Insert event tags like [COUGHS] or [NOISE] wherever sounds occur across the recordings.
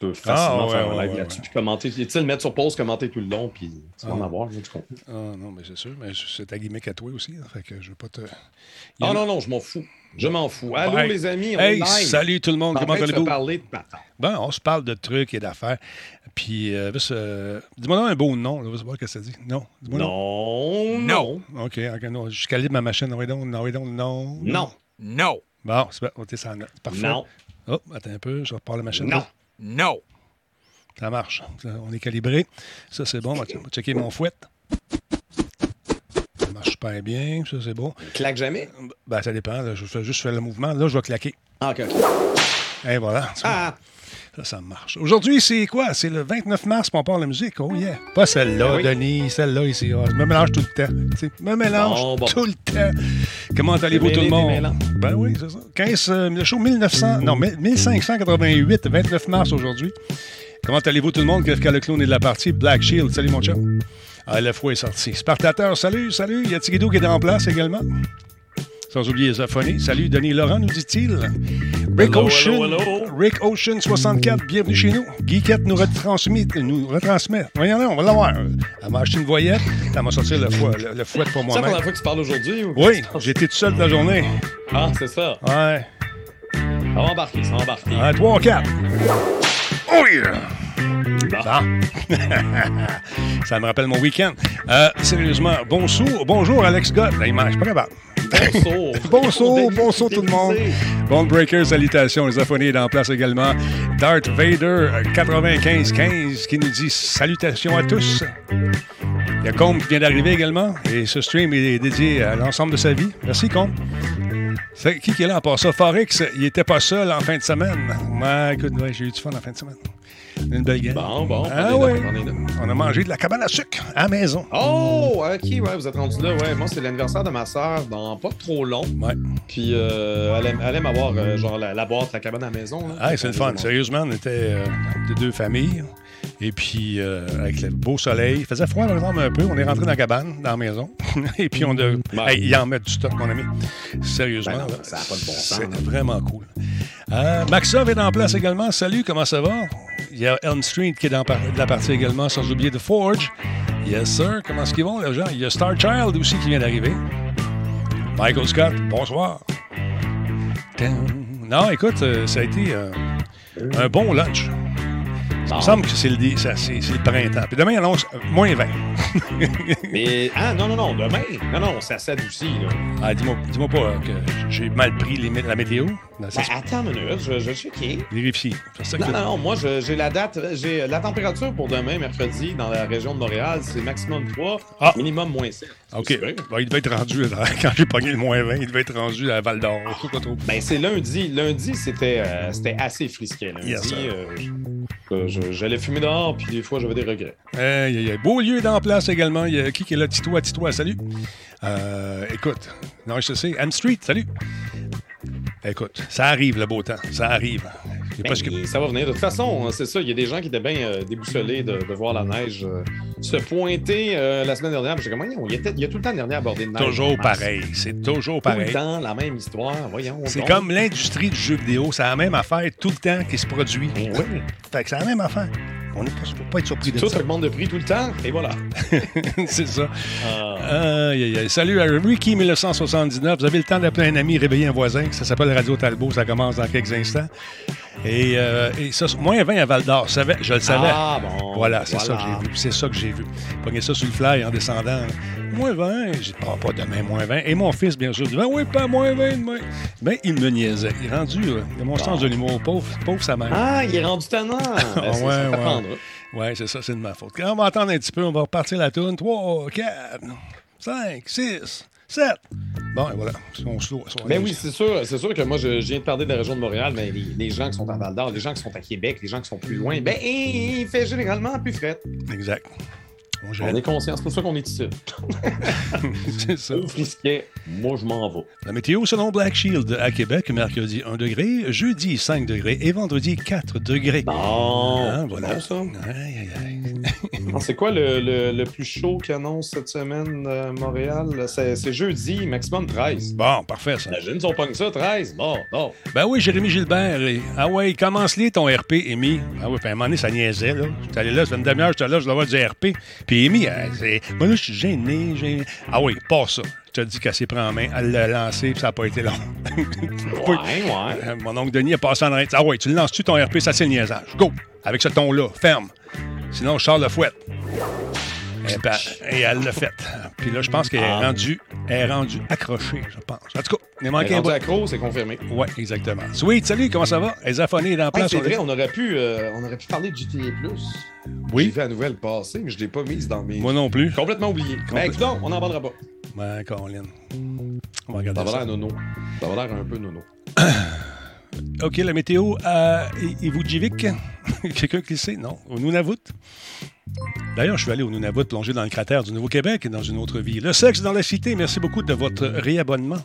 peux facilement Ah, ouais, faire un ouais, live ouais, là-dessus. Puis commenter. Tu sais, le mettre sur pause, commenter tout le long, puis tu vas en avoir là, du contenu. Ah non, mais c'est sûr. Mais c'est ta gimmick à toi aussi. hein, fait que je veux pas te. Ah non, non, je m'en fous. Je m'en fous. Allô, les amis, on est Hey, live. salut tout le monde. Comment allez-vous? parler de bâtard. Bon, on se parle de trucs et d'affaires. Puis, euh, euh, dis-moi donc un beau nom. Là, on va voir ce que ça dit. Non. Dis-moi Non, non, OK, OK, non. Je calibre ma machine. Oui, donc, non, oui, donc, non. non, No. Bon, c'est bon. OK, ça en note. Parfait. non, Oh, attends un peu. Je repars la machine. non. No. Ça marche. On est calibré. Ça, c'est bon. On va checker mon fouet. Ça marche super bien. Ça, c'est bon. Claque jamais? Ben, ça dépend. Je fais juste faire le mouvement. Là, je vais claquer. Ah, ok. Et voilà. Ah, Ça, ça marche. Aujourd'hui, c'est quoi? C'est le 29 mars, puis on parle de musique. Oh yeah. Pas celle-là, oui. Denis, celle-là ici. Ah, je me mélange tout le temps. Tu sais, me mélange Bon, bon. tout le temps. Comment allez-vous tout le monde? Ben oui, c'est ça. 15, euh, le show 1900, non, 1588, 29 mars aujourd'hui. Comment allez-vous tout le monde? Qu'est-ce le clown est de la partie? Black Shield, salut mon chum. Ah, le fouet est sorti. Spartateur, salut, salut. Il y a Tigidou qui est en place également. Sans oublier Zophonie. Salut, Denis Laurent, nous dit-il. Rick Hello, Ocean. hello, hello. Rick Ocean 64, bienvenue chez nous. Geekette nous retransmet. Nous retransmet. Voyons, on va l'avoir. Elle m'a acheté une voyette. Elle m'a sorti le, fouet, le, le fouet pour c'est la moi-même. première fois que tu parles aujourd'hui? ou- Oui, j'étais tout seul de la journée. Ah, c'est ça. Ouais. Ça va embarquer, ça va embarquer. Un, trois, quatre. Oh yeah! Bon. [LAUGHS] Ça me rappelle mon week-end. Euh, sérieusement, bonjour, bonjour Alex Gott. Là, il suis pas capable. Bonsoir. Bonsoir, bonsoir tout le monde. Bond Breaker, salutations. Les Aphonies est en place également. Darth Vader 9515 qui nous dit salutations à tous. Il y a Combe qui vient d'arriver également et ce stream est dédié à l'ensemble de sa vie. Merci Combe. C'est qui qui est là en passant? Forex, il était pas seul en fin de semaine. Ouais, écoute, ouais, j'ai eu du fun en fin de semaine. Une belle game. Bon, bon. Ah ouais. On a mangé de la cabane à sucre à la maison. Oh, ok, ouais, vous êtes rendu là. Ouais, moi, c'est l'anniversaire de ma soeur dans pas trop long. Ouais. Puis, euh, elle, aime, elle aime avoir, euh, genre, la, la boîte, la cabane à la maison. là. Ah, c'est le fun. Sérieusement, on était euh, de deux familles. Et puis, euh, avec le beau soleil. Il faisait froid, par exemple, un peu. On est rentré dans la cabane, dans la maison. [LAUGHS] Et puis, on a. Ouais. Hey, il en met du stock, mon ami. Sérieusement. Ben non, ça a pas de bon sens, C'est là. vraiment cool. Euh, est en place également. Salut, comment ça va? Il y a Elm Street qui est dans la partie également, sans oublier The Forge. Yes, sir. Comment est-ce qu'ils vont, les gens? Il y a Star Child aussi qui vient d'arriver. Michael Scott, bonsoir. Non, écoute, euh, ça a été euh, un bon lunch. Il me semble que c'est le, dé- ça- c'est- c'est le printemps. Puis demain, il annonce moins 20. [LAUGHS] Mais, ah, non, non, non, demain. Non, non, ça s'adoucit, là. Ah, dis-moi dis-moi pas euh, que j'ai mal pris les la météo. Non, Ben, attends une minute, je, vais checker. Vérifie. C'est ça que Non, non, non, moi, j'ai la date, j'ai la température pour demain, mercredi, dans la région de Montréal, c'est maximum 3, Ah. minimum moins 7. OK. Bon, il devait être rendu, là, [LAUGHS] quand j'ai pogné le moins 20, il devait être rendu à Val d'Or. Ben, c'est lundi. Lundi, c'était euh, c'était assez frisquet. Lundi, Yes, euh, je- je- j'allais fumer dehors, puis des fois, j'avais des regrets. Hey, hey, hey. Beaulieu est en place également. Il y a qui qui est là? Titois, Titois, salut. Euh, écoute, non, je sais. M Street, salut. Écoute, ça arrive le beau temps. Ça arrive. Ben, parce que- Ça va venir. De toute façon, c'est ça. Il y a des gens qui étaient bien euh, déboussolés de, de voir la neige euh, se pointer euh, la semaine dernière. J'ai comme, voyons, il y, a, il y a tout le temps dernier abordé de neige. Toujours pareil. C'est toujours Tout le pareil. temps, la même histoire. Voyons. C'est comme l'industrie du jeu vidéo. C'est la même affaire tout le temps qui se produit. Ben oui. Fait que c'est la même affaire. On ne faut pas être surpris de Tout ça. augmente de prix tout le temps. Et voilà. [LAUGHS] c'est ça. Ah. Aïe, aïe, aïe. Salut à Ricky 1979. Vous avez le temps d'appeler un ami, réveiller un voisin. Ça s'appelle Radio Talbot. Ça commence dans quelques instants. Et, euh, et ça, moins 20 à Val d'Or. Je, le savais. Ah, bon. Voilà, c'est ça que j'ai vu. C'est ça que j'ai vu. Pogner ça sur le fly en descendant. Moins 20. J'ai dit, ah, pas demain, moins 20. Et mon fils, bien sûr, dit, ben oui, pas moins 20 demain. Ben, il me niaisait. Il est rendu, là. Il a mon sens de l'humour. Pauvre, pauvre sa mère. Ah, il est rendu tannant. [LAUGHS] Ben, c'est- ouais, ça ouais. Ouais, c'est ça, c'est de ma faute. On va attendre un petit peu, on va repartir la tourne. 3, 4, 5, 6, 7. Bon, et voilà. On se Ben oui, c'est sûr, c'est sûr que moi, je, je viens de parler de la région de Montréal, mais les, les gens qui sont à Val d'Or, les gens qui sont à Québec, les gens qui sont plus loin, ben, il fait généralement plus fret. Exact. On On est conscient, c'est pour ça qu'on est ici. [LAUGHS] C'est ça. Frisquet, moi je m'en vais. La météo selon Black Shield à Québec, mercredi 1 degré, jeudi 5 degrés et vendredi 4 degrés. Bon, Ah, c'est voilà. bon ça. Aïe, aïe, aïe. Ah, C'est quoi le, le- le plus chaud qu'annonce cette semaine euh, Montréal? C'est jeudi, maximum 13. Bon, parfait ça. Imagine si on pogne ça, 13. Bon, bon. Ben oui, Jérémy Gilbert. et- Ah ouais, commence-les ton RP, Amy. Ah oui, puis à un moment donné, ça niaisait, là. J'étais allé là, ça fait une demi-heure, j'étais là, je dois avoir du RP. Puis Amy, elle, c'est. Moi, là, je suis gêné, gêné. Ah oui, pas ça. Je te dis qu'elle s'est pris en main, elle l'a lancé, puis ça n'a pas été long. [LAUGHS] Ouais, ouais. Euh, Mon oncle Denis a passé en arrêt. Ah ouais, tu le lances-tu ton RP, ça c'est le niaisage. Go! Avec ce ton-là, ferme. Sinon, je sors le fouet. Et, ben, et elle l'a fait. Puis là, je pense qu'elle est Ah. rendue, elle est rendue accrochée, je pense. En tout cas, il est manqué un bout. accro, c'est confirmé. Oui, exactement. Sweet, salut, comment ça va? Les affonés dans la Ah, place. c'est on vrai, on aurait pu, euh, on aurait pu parler de GTA+. J'ai Oui, vu la nouvelle passer, mais je l'ai pas mise dans mes... moi non plus. Complètement oublié. Ben, écoute, donc, on n'en parlera pas. Ouais, Colin. On va Ça regarder va ça. l'air nono. Ça va l'air un peu nono. [COUGHS] OK, la météo à Ivujivik. [COUGHS] Quelqu'un qui le sait? Non. Au Nunavut. D'ailleurs, je suis allé au Nunavut plonger dans le cratère du Nouveau-Québec dans une autre vie. Le sexe dans la cité, merci beaucoup de votre réabonnement.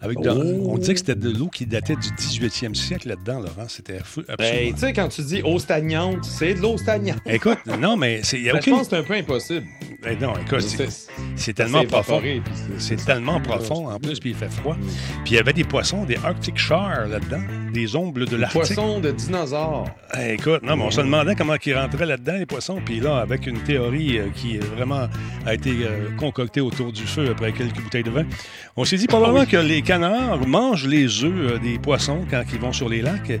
Avec de- Oh. On dit que c'était de l'eau qui datait du 18e siècle là-dedans, Laurent. C'était fou- Ben, absolument. tu sais, quand tu dis eau stagnante, c'est de l'eau stagnante. [LAUGHS] Écoute, non, mais a Ben, Je pense que c'est un peu impossible. Ben non, écoute, c'est- C'est c'est tellement profond. c'est- C'est tellement profond en plus, puis il fait froid. Puis il y avait des poissons, des Arctic Char là-dedans, des ombres de Des l'Arctique. poissons de dinosaures. Eh, écoute, non, mais on se demandait comment ils rentraient là-dedans, les poissons. Puis là, avec une théorie euh, qui vraiment a été euh, concoctée autour du feu après quelques bouteilles de vin, on s'est dit probablement que les canards mangent les œufs euh, des poissons quand ils vont sur les lacs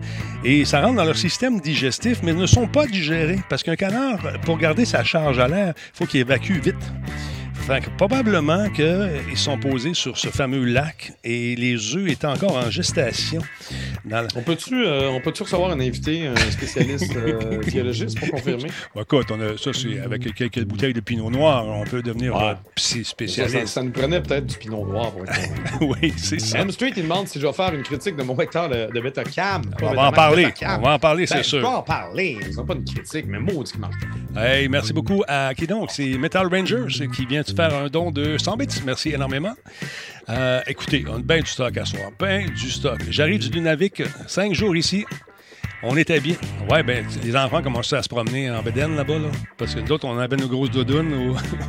et ça rentre dans leur système digestif, mais ne sont pas digérés. Parce qu'un canard, pour garder sa charge à l'air, il faut qu'il évacue vite. Fait que probablement qu'ils sont posés sur ce fameux lac et les œufs étaient encore en gestation. Dans la- On peut-tu euh, on peut-tu recevoir un invité, un spécialiste euh, [LAUGHS] biologiste pour confirmer? Bon, écoute, on a, ça, c'est avec quelques bouteilles de pinot noir, on peut devenir Ça, ça, spécialiste. ça nous prenait peut-être du pinot noir pour [LAUGHS] oui, c'est ça. M Street, il demande si je vais faire une critique de mon vecteur de, de Betacam. On va en parler. On va en parler, c'est Ben, Je vais sûr. en parler. Ce sera pas une critique, mais maudit qui marche. Hey, merci beaucoup à qui donc? C'est Metal Rangers qui vient de faire un don de 100 bits. Merci énormément. Euh, écoutez, on a bien du stock à soir. Ben du stock. J'arrive du Nunavik, cinq jours ici. On était bien. Ouais, ben, les enfants commençaient à se promener en bedaine là-bas, là. Parce que d'autres, on avait nos grosses doudounes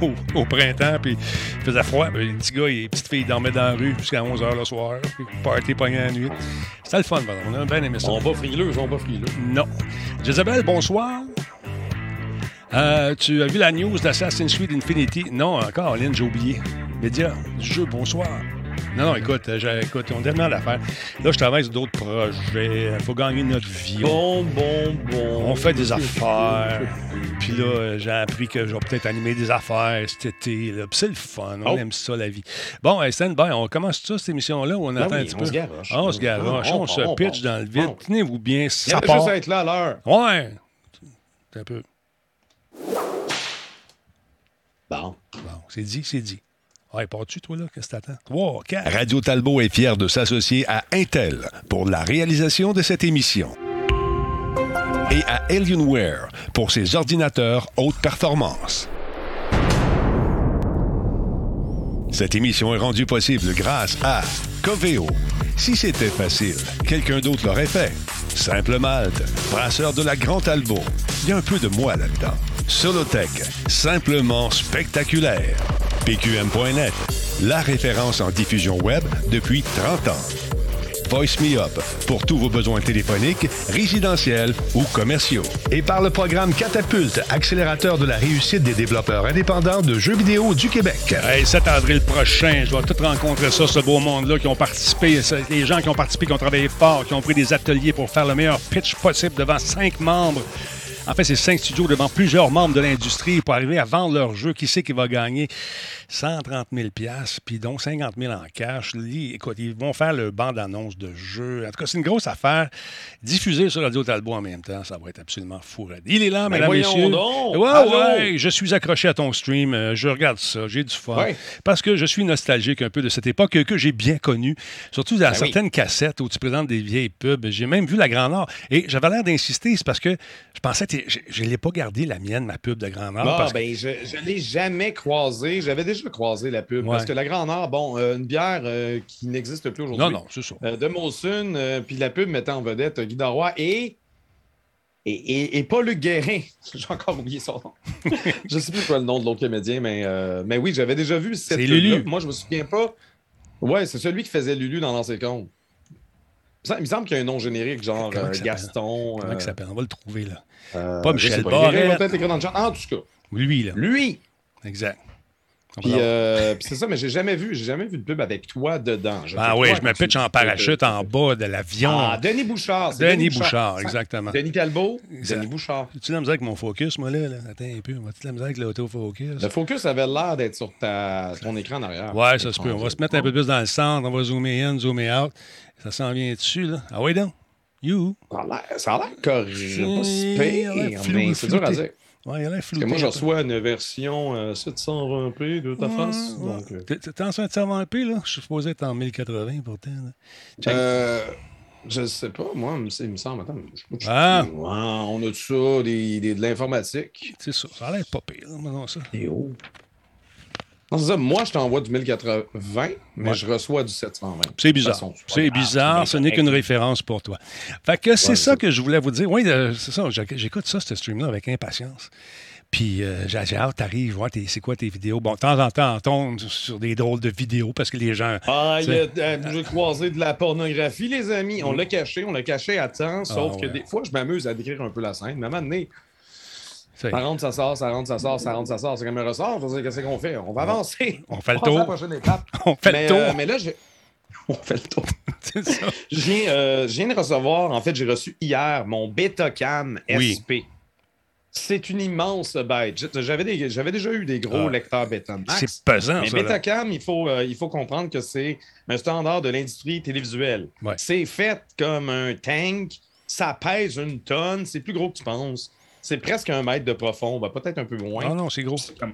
au, [LAUGHS] au- au printemps, puis il faisait froid. Ben, les petits gars et les petites filles dormaient dans la rue jusqu'à 11 h le soir, puis party pogné la nuit. C'était le fun, pardon. On a bien aimé ça. On va frileux, on va frileux. Non. Jezebel, bonsoir. Euh, tu as vu la news d'Assassin's Creed Infinity? Non, encore, Lynn, j'ai oublié. Média du jeu, bonsoir. Non, non, écoute, euh, écoute, on a tellement d'affaires. Là, je travaille sur d'autres projets. Il faut gagner notre vie. Bon, bon, bon. On fait des affaires. Puis là, euh, j'ai appris que je vais peut-être animer des affaires cet été. là. Puis c'est le fun. On Oh. aime ça, la vie. Bon, hey, stand by. On commence ça, cette émission-là, ou on Ben attend oui, un petit on peu? se garoche. Ah, on se garoche. On- On, on- se pitch dans le vide. Tenez-vous bien, Il ça part. juste être là à l'heure. Ouais. Un peu. Bon. Bon, c'est dit, c'est dit. Ouais, pars-tu, toi, là? Qu'est-ce que t'attends? 3, 4. Radio Talbot est fier de s'associer à Intel pour la réalisation de cette émission. Et à Alienware pour ses ordinateurs haute performance. Cette émission est rendue possible grâce à Coveo. Si c'était facile, quelqu'un d'autre l'aurait fait. Simple Malte, brasseur de la Grand Talbot. Il y a un peu de moi là-dedans. Solotech, simplement spectaculaire. PQM.net, la référence en diffusion web depuis 30 ans. Voice Me Up pour tous vos besoins téléphoniques, résidentiels ou commerciaux. Et par le programme Catapulte, accélérateur de la réussite des développeurs indépendants de jeux vidéo du Québec. Hey, 7 avril prochain, je vais tout rencontrer ça, ce beau monde-là, qui ont participé, les gens qui ont participé, qui ont travaillé fort, qui ont pris des ateliers pour faire le meilleur pitch possible devant cinq membres. En fait, c'est cinq studios devant plusieurs membres de l'industrie pour arriver à vendre leur jeu. Qui sait qui va gagner? 130 000 puis donc 50 000 en cash. Li- Écoute, ils vont faire le bande-annonce de jeu. En tout cas, c'est une grosse affaire. Diffusée sur Radio Talbot en même temps, ça va être absolument fou. Il est là, Ben mesdames, messieurs. donc. Ouais, ouais, je suis accroché à ton stream. euh, Je regarde ça, j'ai du fun. Ouais. Parce que je suis nostalgique un peu de cette époque que, j'ai bien connue. Surtout dans Ben oui. certaines cassettes où tu présentes des vieilles pubs. J'ai même vu la Grand Nord. Et j'avais l'air d'insister, c'est parce que je pensais que je je l'ai pas gardé, la mienne, ma pub de Grand Nord. Parce que- ben, je ne l'ai jamais croisé. J'avais déjà croisé la pub. Ouais. Parce que la Grand Nord, bon, euh, une bière euh, qui n'existe plus aujourd'hui. Non, non, c'est ça. Euh, de Molson, euh, puis la pub mettait en vedette Guy Daroy et. Et, et, et pas Luc Guérin. [LAUGHS] J'ai encore oublié son nom. [LAUGHS] je ne sais plus quoi le nom de l'autre comédien, mais, mais oui, j'avais déjà vu cette C'est. Lulu. Moi, je me souviens pas. Ouais, c'est celui qui faisait Lulu dans l'ancien compte. Il me semble qu'il y a un nom générique, genre euh? Gaston. Comment euh, il s'appelle? On va le trouver, là. euh, Pas Michel Barrette. va peut-être écrire dans le chat. En tout cas, Lui, là. lui, Exact. Puis, euh, c'est ça, mais j'ai jamais vu, j'ai jamais vu de pub avec toi dedans. Je Ah oui, je me quand tu pitch dis en parachute en bas de l'avion. Ah, Denis Bouchard. c'est Denis Bouchard, Ça- exactement. Denis Talbot. Denis Bouchard. As-tu la misère avec mon focus, moi, là? là? Attends un peu. As-tu la misère avec l'autofocus? Le focus avait l'air d'être sur ta, ton écran en arrière. Ouais, ça se peut. On va se mettre un peu plus dans le centre. On va zoomer in, zoomer out. Ça s'en vient dessus, là. Ah oui, donc? You. Ça a l'air- correct. Pas si pire, mais c'est dur à dire. Ouais, il a l'air flouté. moi, je reçois une version euh, 720p de ta Ouais, face. ouais. Donc, euh, T'es en train de savoir un peu, là? Je suis supposé être en 1080 pourtant. euh, je sais pas, moi, il me- semble. Attends, je Ah. On a de ça, des, des- de l'informatique. C'est ça. Ça a l'air pas pire, là, non, ça. Et oh. Non, c'est ça. Moi, je t'envoie du 1080, mais Ouais. je reçois du 720. C'est bizarre. c'est bizarre. Ce n'est qu'une référence pour toi. Fait que c'est Ouais, ça que je voulais vous dire. Oui, euh, c'est ça. J'éc- J'écoute ça, ce stream-là, avec impatience. Puis euh, j'ai j'ai hâte, t'arrives, voir c'est quoi tes vidéos. Bon, de temps en temps, on tombe sur des drôles de vidéos parce que les gens. Ah, il a euh, j'ai croisé de la pornographie, les amis. On l'a caché, on l'a caché à temps, sauf Ah, que des fois, je m'amuse à décrire un peu la scène. Mais à un moment donné, ça rentre, ça sort, ça rentre, ça sort, ça rentre, ça sort. C'est comme un ressort. Qu'est-ce qu'on fait? On va avancer. On fait le tour. On fait le tour. mais là, j'ai- on fait le tour. C'est ça. Je viens, euh, je viens de recevoir, en fait, j'ai reçu hier mon Betacam Oui. SP. C'est une immense bête. J'avais déjà eu des gros Ah. lecteurs Betamax. C'est pesant, Mais ça. là. Betacam, il faut, euh, il faut comprendre que c'est un standard de l'industrie télévisuelle. Ouais. C'est fait comme un tank, ça pèse une tonne, c'est plus gros que tu penses. C'est presque un mètre de profond, ben, peut-être un peu moins. Ah non, c'est gros. C'est comme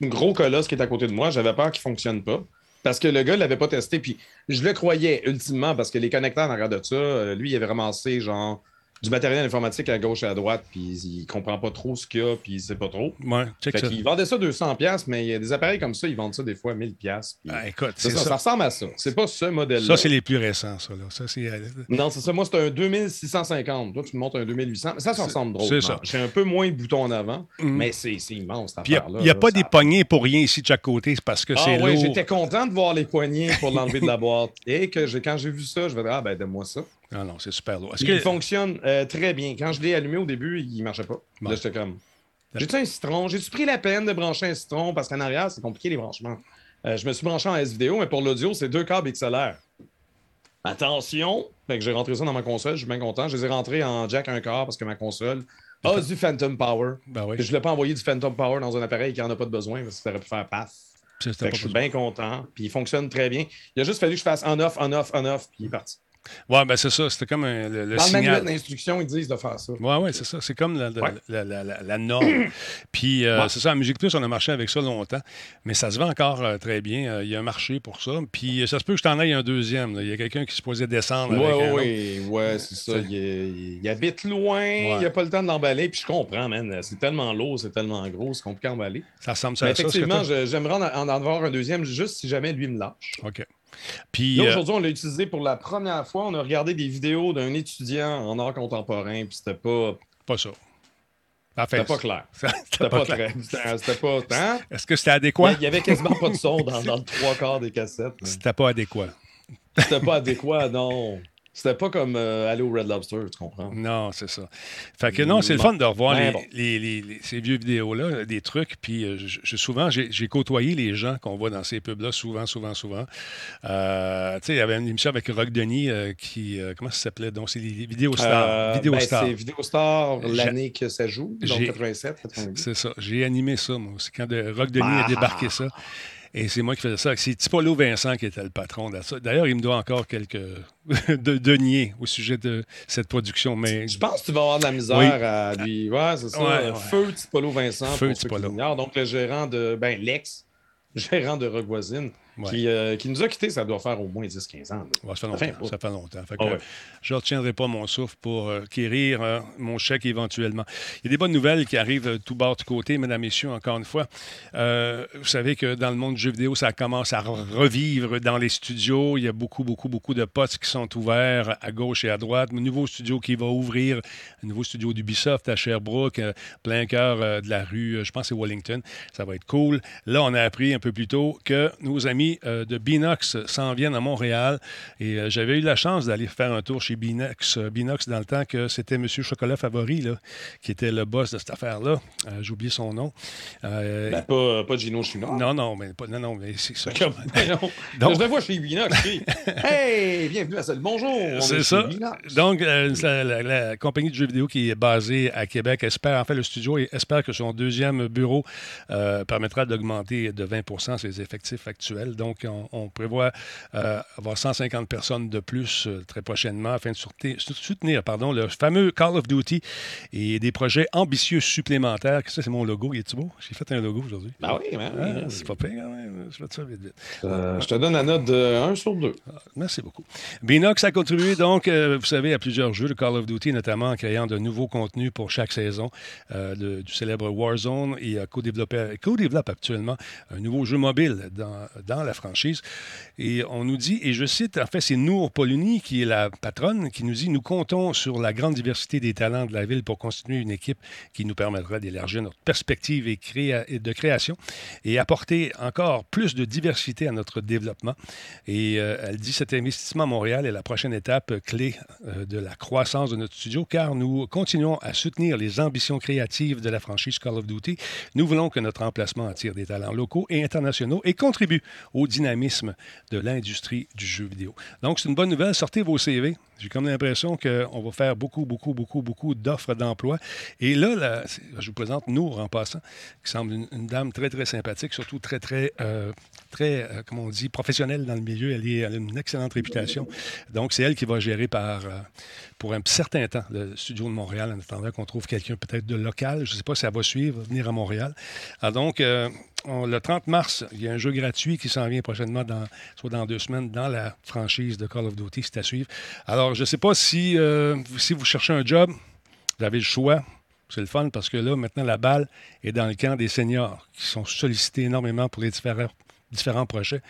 un gros colosse qui est à côté de moi. J'avais peur qu'il ne fonctionne pas. Parce que le gars ne l'avait pas testé. Puis je le croyais ultimement parce que les connecteurs en arrière de ça, euh, lui, il avait ramassé genre du matériel informatique à gauche et à droite. Puis il comprend pas trop ce qu'il y a. Puis il sait pas trop. Ouais, check Fait ça. qu'il vendait ça 200$, piastres, mais il y a des appareils comme ça, ils vendent ça des fois 1000$. piastres, puis- Ah, écoute, ça, ça ça. ressemble à ça. C'est pas ce modèle-là. Ça, c'est les plus récents, ça. Là. Ça, euh, Non, c'est ça. Moi, c'est un 2650. Toi, tu me montres un 2800. Mais ça, ça ressemble drôle. c'est ça. J'ai un peu moins de boutons en avant, Mhm. mais c'est c'est immense, cette Puis il n'y a, pas des poignées pour rien ici de chaque côté, c'est parce que Ah c'est oui, lourd. j'étais content de voir les poignées pour l'enlever de la boîte. [LAUGHS] Et que quand j'ai vu ça, je vais dire, ah ben, donne-moi ça. Non, non, c'est super lourd. Est-ce Il que... fonctionne euh, très bien. Quand je l'ai allumé au début, il marchait pas. Bon. Là, j'étais comme. J'ai-tu un citron? J'ai-tu pris la peine de brancher un citron? Parce qu'en arrière, c'est compliqué les branchements. Euh, je me suis branché en S-Vidéo, mais pour l'audio, c'est deux câbles XLR. Attention! Fait que j'ai rentré ça dans ma console, je suis bien content. Je les ai rentrés en jack un quart parce que ma console a du Phantom Power. Ben oui, Je ne voulais pas envoyer du Phantom Power dans un appareil qui n'en a pas de besoin parce que ça aurait pu faire paf. je suis bien content. Puis il fonctionne très bien. Il a juste fallu que je fasse on-off, on-off, on-off, puis il est parti. Ouais, ben c'est ça. C'était comme un- le, le Dans le manuel signal. d'instruction, ils disent de faire ça. Oui, oui, c'est ça. C'est comme la, la- Ouais. la- la- la- la norme. [COUGHS] Puis, euh, Ouais. c'est ça, à Musique Plus, on a marché avec ça longtemps, mais ça se vend encore euh, très bien. Euh, Il y a un marché pour ça. Puis, ça se peut que je t'en aille un deuxième. là. Il y a quelqu'un qui se posait descendre. Oui, oui, oui, ouais, c'est ça. Il, habite loin, il n'a pas le temps de l'emballer, puis je comprends, man. C'est tellement lourd, c'est tellement gros, c'est compliqué à emballer. Ça ressemble à ça. effectivement, j'aimerais en, en avoir un deuxième juste si jamais lui me lâche. OK. Puis, Là, euh, aujourd'hui, on l'a utilisé pour la première fois. On a regardé des vidéos d'un étudiant en art contemporain, puis c'était pas, pas ça. Enfin, c'était pas clair. [LAUGHS] C'était pas clair. très. C'était pas. Hein? Est-ce que c'était adéquat? Il y avait quasiment pas de son dans, dans le trois quarts des cassettes. C'était pas adéquat. C'était pas adéquat, non. C'était pas comme euh, aller au Red Lobster, tu comprends? Non, c'est ça. Fait que non, c'est le fun de revoir Ben les, bon. les- les- les- ces vieux vidéos-là, des trucs. Puis euh, je- souvent, j'ai côtoyé les gens qu'on voit dans ces pubs-là, souvent, souvent, souvent. Euh, tu sais, il y avait une émission avec Rock Denis euh, qui. comment ça s'appelait? Donc, c'est les Vidéo Stars. Euh, Vidéo ben, c'est Vidéo Star l'année que ça joue, donc j'ai- 87, 88. C'est ça. J'ai animé ça, moi. C'est quand de- Rock Denis a Ah! débarqué ça. Et c'est moi qui faisais ça. C'est Tipolo Vincent qui était le patron de ça. D'ailleurs, il me doit encore quelques [LAUGHS] de deniers au sujet de cette production. Mais Je pense que tu vas avoir de la misère Oui. à lui? Ouais, c'est ça. Ouais, ouais. Feu Tipolo Vincent, Feu pour ceux qui Tipolo. l'ignorent. Donc, le gérant de. Ben, l'ex gérant de Voisine. Euh, qui, nous a quittés, ça doit faire au moins 10-15 ans. ça fait longtemps. ça fait longtemps. Ah je ne retiendrai pas mon souffle pour euh, quérir euh, mon chèque éventuellement. Il y a des bonnes nouvelles qui arrivent tout bas de côté, mesdames, messieurs, encore une fois. vous savez que dans le monde du jeu vidéo, ça commence à revivre dans les studios. Il y a beaucoup, beaucoup, beaucoup de postes qui sont ouverts à gauche et à droite. Un nouveau studio qui va ouvrir, un nouveau studio d'Ubisoft à Sherbrooke, plein cœur de la rue, je pense c'est Wellington. Ça va être cool. Là, on a appris un peu plus tôt que nos amis euh, de Binox s'en viennent à Montréal. Et euh, j'avais eu la chance d'aller faire un tour chez Binox, euh, Binox dans le temps que c'était M. Chocolat Favori là, qui était le boss de cette affaire-là. J'ai oublié son nom. Ben, pas, pas Gino Chinois. Non, non, mais, pas, non, non, mais c'est ça. [LAUGHS] [LAUGHS] Donc, je le vois chez Binox. [LAUGHS] hey, bienvenue à ça. Bonjour. C'est ça. Donc, la, compagnie de jeux vidéo qui est basée à Québec espère, en fait, le studio espère que son deuxième bureau permettra d'augmenter de 20% ses effectifs actuels. Donc, on, prévoit euh, avoir 150 personnes de plus euh, très prochainement afin de soutenir, pardon, le fameux Call of Duty et des projets ambitieux supplémentaires. Ça, c'est mon logo. Il est-tu beau? J'ai fait un logo aujourd'hui. Ben oui, ben oui. Ah, c'est pas pire quand même. Je fais ça vite, vite. Euh, je te donne la note de 1 sur 2. Ah, merci beaucoup. Binox a contribué donc, vous savez, à plusieurs jeux de Call of Duty, notamment en créant de nouveaux contenus pour chaque saison du célèbre Warzone et a co-développe actuellement un nouveau jeu mobile dans, dans la franchise. Et on nous dit, et je cite, en fait, c'est Nour Polony, qui est la patronne, qui nous dit Nous comptons sur la grande diversité des talents de la ville pour constituer une équipe qui nous permettra d'élargir notre perspective et, de création et apporter encore plus de diversité à notre développement. Et euh, elle dit Cet investissement à Montréal est la prochaine étape clé euh, de la croissance de notre studio, car nous continuons à soutenir les ambitions créatives de la franchise Call of Duty. Nous voulons que notre emplacement attire des talents locaux et internationaux et contribue au dynamisme de l'industrie du jeu vidéo. Donc, c'est une bonne nouvelle. Sortez vos CV. J'ai comme l'impression qu'on va faire beaucoup, beaucoup, beaucoup, beaucoup d'offres d'emploi. Et là, je vous présente Nour en passant, qui semble une, dame très, très sympathique, surtout très, très, euh, très, euh, comment on dit, professionnelle dans le milieu. Elle, a une excellente réputation. Donc, c'est elle qui va gérer par, euh, pour un certain temps le studio de Montréal, en attendant qu'on trouve quelqu'un peut-être de local. Je ne sais pas si elle va suivre, venir à Montréal. Ah, donc, le 30 mars, il y a un jeu gratuit qui s'en vient prochainement, dans, soit dans deux semaines, dans la franchise de Call of Duty. C'est à suivre. Alors, je ne sais pas si, euh, si vous cherchez un job, vous avez le choix. C'est le fun parce que là, maintenant, la balle est dans le camp des seniors qui sont sollicités énormément pour les différents différents projets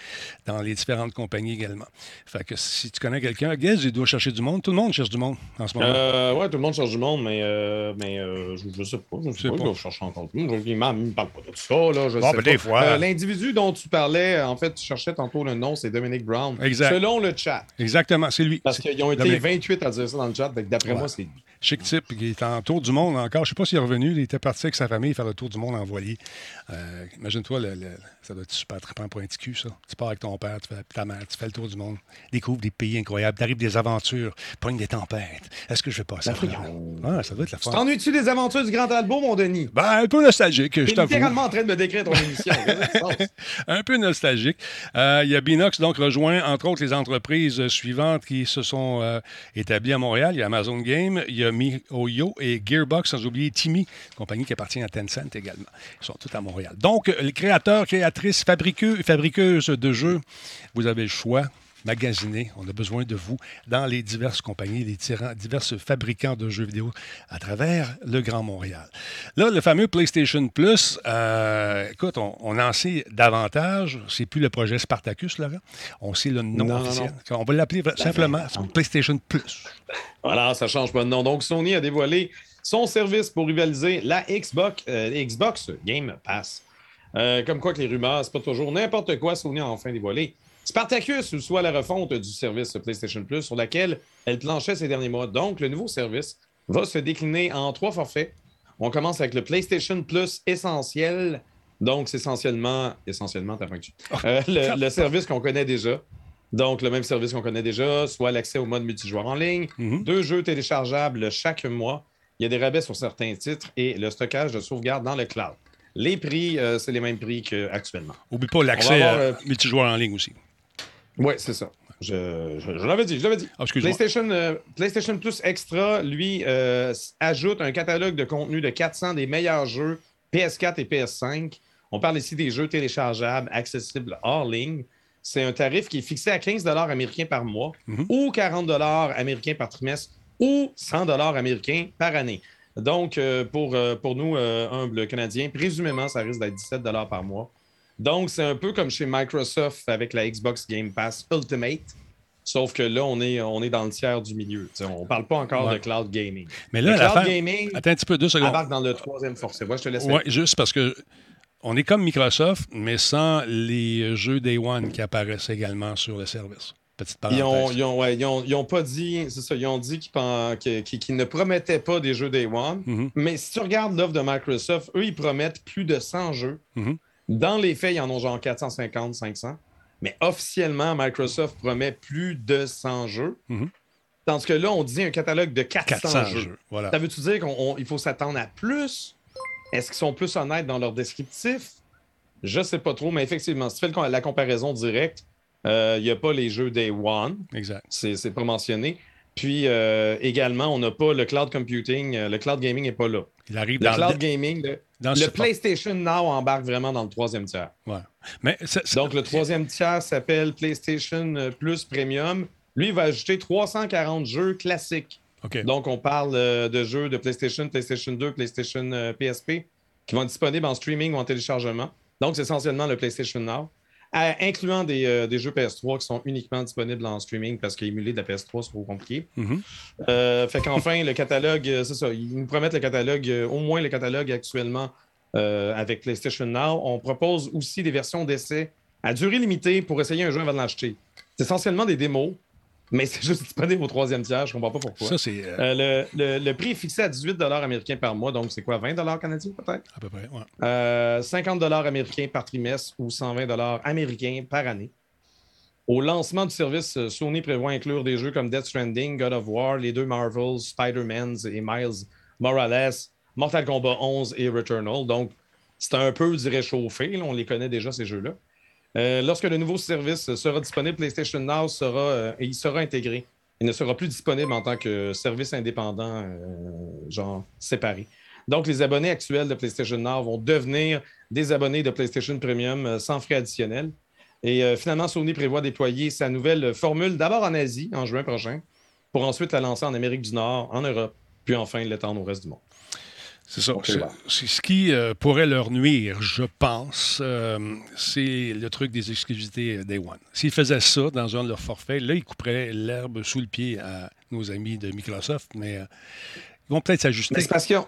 dans les différentes compagnies également. Fait que si tu connais quelqu'un, Guess, il doit chercher du monde. Tout le monde cherche du monde en ce moment. Euh, oui, tout le monde cherche du monde, mais, euh, mais euh, je ne sais pas. Je ne sais pas, cherche encore du monde. Il ne me parle pas de ça. Là, je sais des fois. L'individu dont tu parlais, en fait, tu cherchais tantôt le nom, c'est Dominic Brown. Exact. Selon le chat. Exactement, c'est lui. Parce qu'ils ont été 28 à dire ça dans le chat. D'après moi, c'est lui. Chic type, il est en tour du monde encore. Je ne sais pas s'il est revenu. Il était parti avec sa famille faire le tour du monde en voilier. Imagine-toi, ça doit être super trippant pour un petit ça. Tu pars avec ton père, tu fais ta mère, tu fais le tour du monde, découvres des pays incroyables, t'arrives des aventures, pognes des tempêtes. Est-ce que je vais passer ça? Ah, ça doit être la force. T'ennuies-tu des aventures du Grand Albo, mon Denis? Ben, un peu nostalgique, je t'avoue. littéralement en train de me décrire ton émission. [LAUGHS] un peu nostalgique. Euh, il y a Binox, donc, rejoint, entre autres, les entreprises suivantes qui se sont euh, établies à Montréal. Il y a Amazon Game, il y a MiHoYo et Gearbox, sans oublier Timmy, compagnie qui appartient à Tencent également. Ils sont tous à Montréal. Donc, les créateurs, créatrices, fabriqueux, fabriqueuses de jeux. Vous avez le choix. Magasiner, on a besoin de vous dans les diverses compagnies, les divers fabricants de jeux vidéo à travers le Grand Montréal. Là, le fameux PlayStation Plus, euh, écoute, on, en sait davantage. C'est plus le projet Spartacus, là. On sait le nom officiel. On va l'appeler simplement PlayStation Plus. Voilà, ça change pas de nom. Donc, Sony a dévoilé son service pour rivaliser la Xbox, euh, Xbox Game Pass. Euh, comme quoi que les rumeurs, c'est pas toujours n'importe quoi. Sony a enfin dévoilé Spartacus, ou soit la refonte du service PlayStation Plus sur laquelle elle planchait ces derniers mois. Donc, le nouveau service va se décliner en trois forfaits. On commence avec le PlayStation Plus essentiel. Donc, c'est essentiellement, essentiellement, t'as oh, euh, le, [LAUGHS] service qu'on connaît déjà. Donc, le même service qu'on connaît déjà, soit l'accès au mode multijoueur en ligne, mhm. deux jeux téléchargeables chaque mois. Il y a des rabais sur certains titres et le stockage de sauvegarde dans le cloud. Les prix, euh, c'est les mêmes prix qu'actuellement. Oublie pas l'accès à euh, multijoueur en ligne aussi. Oui, c'est ça. Je, l'avais dit, je l'avais dit. Ah, PlayStation, euh, PlayStation Plus Extra, lui, ajoute un catalogue de contenu de 400 des meilleurs jeux PS4 et PS5. On parle ici des jeux téléchargeables, accessibles hors ligne. c'est un tarif qui est fixé à 15 américains par mois Mhm. ou 40 américains par trimestre ou 100 américains par année. Donc, euh, pour, euh, pour nous, euh, humbles Canadiens, présumément, ça risque d'être 17 par mois. Donc, c'est un peu comme chez Microsoft avec la Xbox Game Pass Ultimate. Sauf que là, on est, on est dans le tiers du milieu. On ne parle pas encore Ouais. de cloud gaming. Mais Le là, cloud l'affaire. gaming Attends un petit peu, deux secondes. embarque dans le troisième forcé. Moi, je te laisse. Oui, juste parce que on est comme Microsoft, mais sans les jeux Day One qui apparaissent également sur le service. Petite Ils parenthèse. ont, ils ont- ouais, ils ont- ils ont pas dit, c'est ça, ils ont dit qu'ils ne promettaient pas des jeux Day One. Mhm. Mais si tu regardes l'offre de Microsoft, eux, ils promettent plus de 100 jeux. Mhm. Dans les faits, ils en ont genre 450, 500. Mais officiellement, Microsoft promet plus de 100 jeux. Mhm. Tandis que là, on dit un catalogue de 400, 400 jeux. jeux. Voilà. Ça veut-tu dire qu'il faut s'attendre à plus? Est-ce qu'ils sont plus honnêtes dans leur descriptif? Je sais pas trop, mais effectivement, si tu fais la comparaison directe, euh, il n'y a pas les jeux Day One Exact. c'est c'est pas mentionné. Puis euh, également, on n'a pas le cloud computing, euh, le cloud gaming n'est pas là. Il arrive Le dans cloud le, gaming, le, dans le support. PlayStation Now embarque vraiment dans le troisième tiers. Ouais. Mais Donc le troisième tiers s'appelle PlayStation euh, Plus Premium. Lui, il va ajouter 340 jeux classiques. Donc on parle euh, de jeux de PlayStation, PlayStation 2, PlayStation euh, PSP qui vont être disponibles en streaming ou en téléchargement. Donc c'est essentiellement le PlayStation Now. À- incluant des, euh, des jeux PS3 qui sont uniquement disponibles en streaming parce qu'émuler de la PS3, c'est trop compliqué. Mhm. Euh, fait qu'enfin, le catalogue, euh, c'est ça, ils nous promettent le catalogue, au moins le catalogue actuellement avec PlayStation Now. On propose aussi des versions d'essai à durée limitée pour essayer un jeu avant de l'acheter. C'est essentiellement des démos, mais c'est juste disponible au troisième tiers, je comprends pas pourquoi. Ça, c'est euh, Euh, le, le- le prix est fixé à 18 américains par mois, donc c'est quoi, 20 canadiens peut-être? à peu près. ouais. Euh, 50 américains par trimestre ou 120 américains par année. Au lancement du service, euh, Sony prévoit inclure des jeux comme Death Stranding, God of War, les deux Marvels, Spider-Man et Miles Morales, Mortal Kombat 11 et Returnal. Donc, c'est un peu du réchauffé. là, on les connaît déjà, ces jeux-là. Euh, lorsque le nouveau service sera disponible, PlayStation Now sera, euh, sera intégré. Il ne sera plus disponible en tant que service indépendant, euh, genre séparé. Donc, les abonnés actuels de PlayStation Now vont devenir des abonnés de PlayStation Premium sans frais additionnels. Et finalement, Sony prévoit déployer sa nouvelle formule d'abord en Asie en juin prochain, pour ensuite la lancer en Amérique du Nord, en Europe, puis enfin l'étendre au reste du monde. C'est ça. Ok, C'est- ce qui euh, pourrait leur nuire, je pense, euh, c'est le truc des exclusivités euh, Day One. S'ils faisaient ça dans un de leurs forfaits, là, ils couperaient l'herbe sous le pied à nos amis de Microsoft, mais euh, ils vont peut-être s'ajuster. c'est parce qu'ils ont,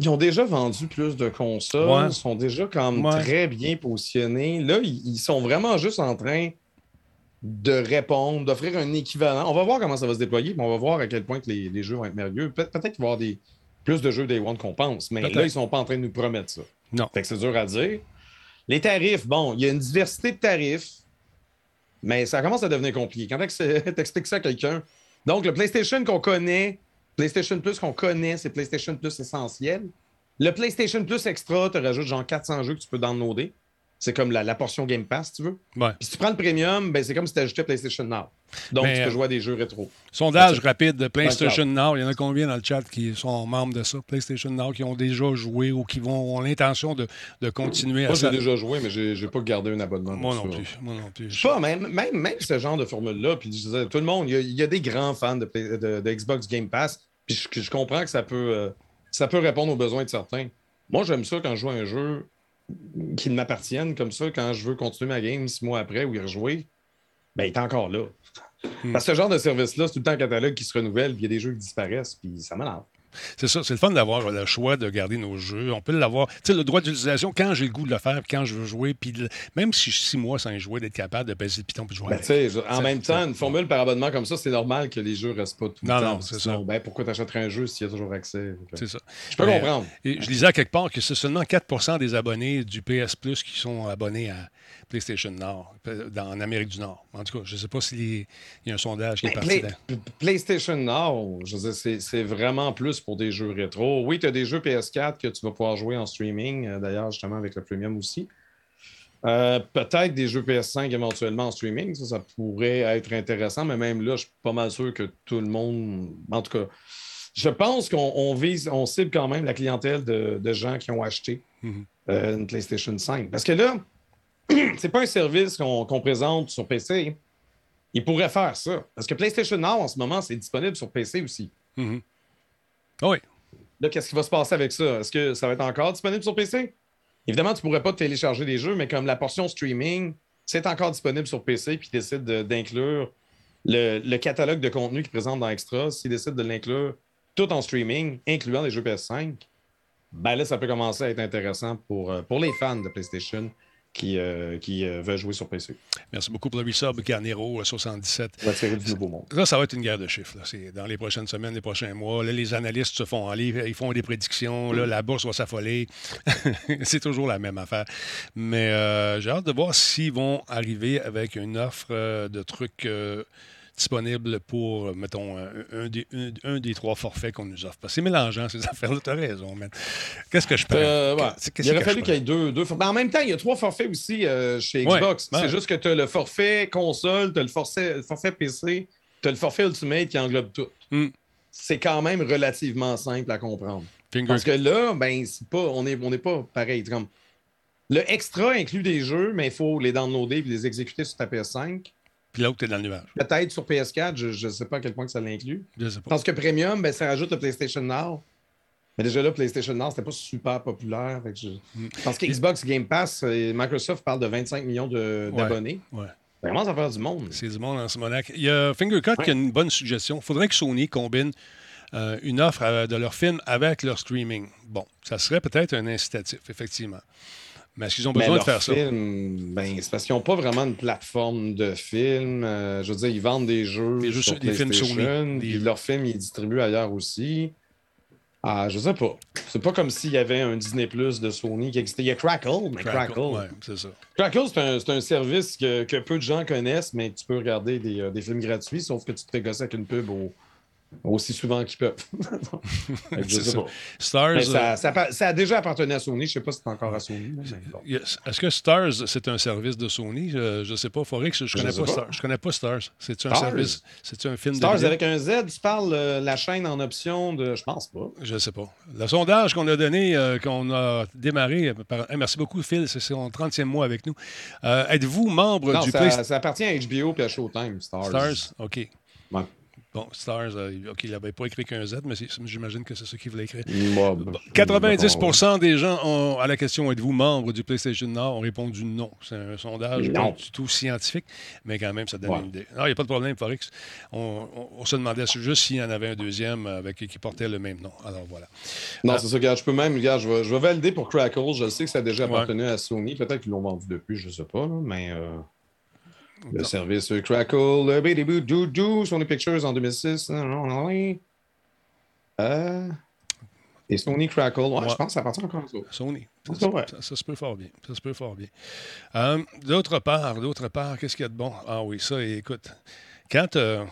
ils ont déjà vendu plus de consoles, Ouais. ils sont déjà comme Ouais. très bien positionnés. Là, ils, ils sont vraiment juste en train de répondre, d'offrir un équivalent. On va voir comment ça va se déployer, mais on va voir à quel point que les, les jeux vont être merveilleux. Peut- Peut-être qu'il va y avoir des, plus de jeux Day One qu'on pense, mais là, ils sont pas en train de nous promettre ça. Non. Fait que c'est dur à dire. Les tarifs, bon, il y a une diversité de tarifs, mais ça commence à devenir compliqué. Quand tu [LAUGHS] expliques ça à quelqu'un, donc le PlayStation qu'on connaît, PlayStation Plus qu'on connaît, c'est PlayStation Plus essentiel. Le PlayStation Plus Extra te rajoute genre 400 jeux que tu peux downloader. C'est comme la, la portion Game Pass, si tu veux? Ouais. Puis si tu prends le Premium, ben, c'est comme si tu ajoutais PlayStation Now. Donc, tu euh, peux jouer à des jeux rétro. Sondage rapide de PlayStation Now. Il y en a combien dans le chat qui sont membres de ça? PlayStation Now, qui ont déjà joué ou qui vont, ont l'intention de, de continuer Moi, à j'ai ça? déjà joué, mais j'ai j'ai pas gardé un abonnement. Moi non ça. plus. Moi non plus. Je sais pas, même, même, même ce genre de formule-là, puis je disais, tout le monde, il y, a, il y a des grands fans de, Play- de- de Xbox Game Pass, puis je, je comprends que ça peut, euh, ça peut répondre aux besoins de certains. Moi, j'aime ça quand je joue à un jeu qui m'appartienne, comme ça, quand je veux continuer ma game six mois après ou y rejouer, ben, il est encore là. Hmm. Parce que ce genre de service-là, c'est tout le temps un catalogue qui se renouvelle, puis il y a des jeux qui disparaissent, puis ça m'énerve. C'est ça, c'est le fun d'avoir le choix de garder nos jeux. On peut l'avoir. Tu sais, le droit d'utilisation, quand j'ai le goût de le faire, puis quand je veux jouer, puis le- même si je suis six mois sans jouer, d'être capable de passer le piton puis de jouer Ben, avec. en même temps, une formule par abonnement comme ça, c'est normal que les jeux restent pas tout le Non, temps. non, c'est ça. Ben, pourquoi t'achèterais un jeu s'il y a toujours accès? C'est ça. Je peux Mais- comprendre. Et je lisais à quelque part que c'est seulement 4% des abonnés du PS Plus qui sont abonnés à PlayStation Nord, en Amérique du Nord. En tout cas, je ne sais pas s'il y a un sondage qui est parti Play- PlayStation Now, je c'est, vraiment plus pour des jeux rétro. Oui, tu as des jeux PS4 que tu vas pouvoir jouer en streaming, euh, d'ailleurs, justement, avec le Premium aussi. Euh, peut-être des jeux PS5 éventuellement en streaming, ça, ça pourrait être intéressant, mais même là, je suis pas mal sûr que tout le monde. En tout cas, je pense qu'on on vise, on cible quand même la clientèle de, de gens qui ont acheté Mhm. euh, une PlayStation 5. Parce que là, [CLEARS THROAT] c'est pas un service qu'on présente sur PC. Il pourrait faire ça. Parce que PlayStation Now, en ce moment, c'est disponible sur PC aussi. Mm-hmm. Ah oui. Là, qu'est-ce qui va se passer avec ça? Est-ce que ça va être encore disponible sur PC? Évidemment, tu pourrais pas télécharger des jeux, mais comme la portion streaming, c'est encore disponible sur PC, puis décide d'inclure le, catalogue de contenu qu'il présente dans Extra, s'il décide de l'inclure tout en streaming, incluant les jeux PS5, ben là, ça peut commencer à être intéressant pour, euh, pour les fans de PlayStation qui, euh, qui euh, veulent jouer sur PC. Merci beaucoup pour le resub, Garnero 77. On va tirer du nouveau monde. Là, ça va être une guerre de chiffres. Dans les prochaines semaines, les prochains mois. Là, les analystes se font aller, ils font des prédictions. Là, la bourse va s'affoler. [LAUGHS] c'est toujours la même affaire. Mais j'ai hâte de voir s'ils vont arriver avec une offre de trucs disponible pour, mettons, un, des, un, des, trois forfaits qu'on nous offre. C'est mélangeant, ces [LAUGHS] affaires-là. Tu as raison, man. Qu'est-ce que je peux euh, il aurait fallu qu'il y ait deux, deux forfaits. Mais en même temps, il y a trois forfaits aussi euh, chez Xbox. c'est juste que tu as le forfait console, tu as le forfait, forfait PC, tu as le forfait Ultimate qui englobe tout. Hmm. C'est quand même relativement simple à comprendre. Parce que là, ben, c'est pas, on n'est on est pas pareil. Comme, le extra inclut des jeux, mais il faut les downloader et les exécuter sur ta PS5. Puis l'autre, tu es dans le nuage. Peut-être sur PS4, je ne sais pas à quel point que ça l'inclut. Je sais pas. Parce que Premium, ben, ça rajoute le PlayStation Now. Mais déjà là, PlayStation Now, c'était pas super populaire. je... Mm. Parce que Xbox Game Pass, euh, Microsoft parle de 25 millions d'abonnés. Ouais. Vraiment, ça fait du monde. C'est du monde en ce moment. Il y a Fingercut qui a une bonne suggestion. Il faudrait que Sony combine euh, une offre euh, de leur film avec leur streaming. Bon, ça serait peut-être un incitatif, effectivement. Mais est-ce qu'ils ont besoin de faire ça? Ben, c'est parce qu'ils n'ont pas vraiment une plateforme de films. Euh, je veux dire, ils vendent des jeux, des, jeux sur des films Sony. Des... Leurs films, ils distribuent ailleurs aussi. Ah, je sais pas. C'est pas comme s'il y avait un Disney Plus de Sony qui existait. Il y a Crackle, mais Crackle. c'est ça. Crackle, c'est un, un, service que, que, peu de gens connaissent, mais tu peux regarder des, euh, des films gratuits, sauf que tu te fais gosser avec une pub au, aussi souvent qu'ils peuvent. [LAUGHS] [LAUGHS] Stars. Euh, ça, a déjà appartenu à Sony. Je ne sais pas si c'est encore à Sony. Est-ce que Stars, c'est un service de Sony? Je ne sais pas. Forex, je ne connais, pas. Je connais pas Stars. C'est un service. C'est un film Stars avec un Z, tu parles euh, la chaîne en option de. Je pense pas. Je ne sais pas. Le sondage qu'on a donné, euh, qu'on a démarré. merci beaucoup, Phil. C'est son 30e mois avec nous. Êtes-vous membre du ça, ça appartient à HBO et à Showtime, Stars. Stars, OK. Bon, Stars, euh, OK, il n'avait pas écrit qu'un Z, mais j'imagine que c'est ça qu'il voulait écrire. 90% des gens ont, à la question êtes-vous membre du PlayStation Nord ont répondu non. C'est un sondage pas du tout scientifique, mais quand même, ça donne une idée. Non, il n'y a pas de problème, Forex. On, se demandait juste s'il y en avait un deuxième avec, qui portait le même nom. Alors voilà. Non, euh, c'est ça, regarde, je peux même, regarde, je vais, je vais valider pour Crackle. Je sais que ça a déjà appartenu à Sony. Peut-être qu'ils l'ont vendu depuis, je ne sais pas, mais. Euh, le service Crackle, le Baby Doo Sony Pictures en 2006. Euh, et Sony Crackle, ouais, je pense que ça appartient encore Sony. Ça, ça, se peut fort bien. Ça se peut fort bien. Euh, d'autre part, d'autre part, qu'est-ce qu'il y a de bon? Ah oui, ça, écoute, quand, euh,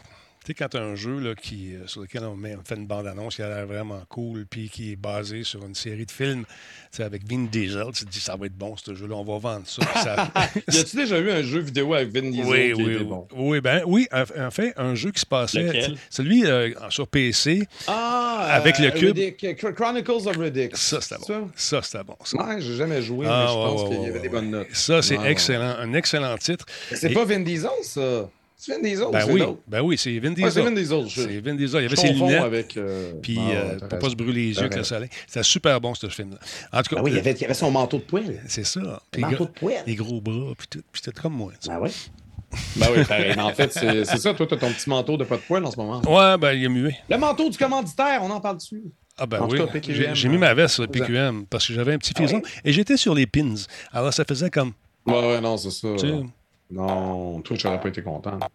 tu sais, quand tu as un jeu là, qui, euh, sur lequel on, met, on fait une bande-annonce qui a l'air vraiment cool, puis qui est basé sur une série de films avec Vin Diesel, tu te dis ça va être bon ce jeu-là, on va vendre ça. ça... [LAUGHS] y a-tu déjà eu un jeu vidéo avec Vin Diesel oui, qui oui, était bon? Oui, ben, oui, en fait, un jeu qui se passait. Celui euh, sur PC, ah, avec le cube. Chronicles of Riddick. Ça, c'était bon. Ça, c'était bon. Ça. Ouais, j'ai jamais joué, ah, mais je pense qu'il y avait des bonnes notes. Ça, c'est excellent. Un excellent titre. C'est pas Vin Diesel, ça? C'est Vin Diesel, ben oui, ben oui, c'est Vin Diesel. c'est Vin Diesel. C'est Vin Diesel. Il y avait ses lunettes. Avec, euh... Puis, euh, pour pas se brûler les yeux avec le soleil. C'était super bon, ce film-là. En tout cas. Ben oui, il y, avait, il y avait son manteau de poêle. C'est ça. Puis manteau de poêle. Les gros bras, puis tout. Puis comme moi. Ah oui. Ben oui, pareil. Mais en fait, c'est ça. Toi, tu as ton petit manteau de pas de poêle en ce moment. Ouais, ben, il est muet. Le manteau du commanditaire, on en parle dessus. Ah ben oui, j'ai mis ma veste sur PQM parce que j'avais un petit fison et j'étais sur les pins. Alors ça faisait comme... Ouais, ouais, non, c'est ça. Non, toi, tu n'aurais pas été content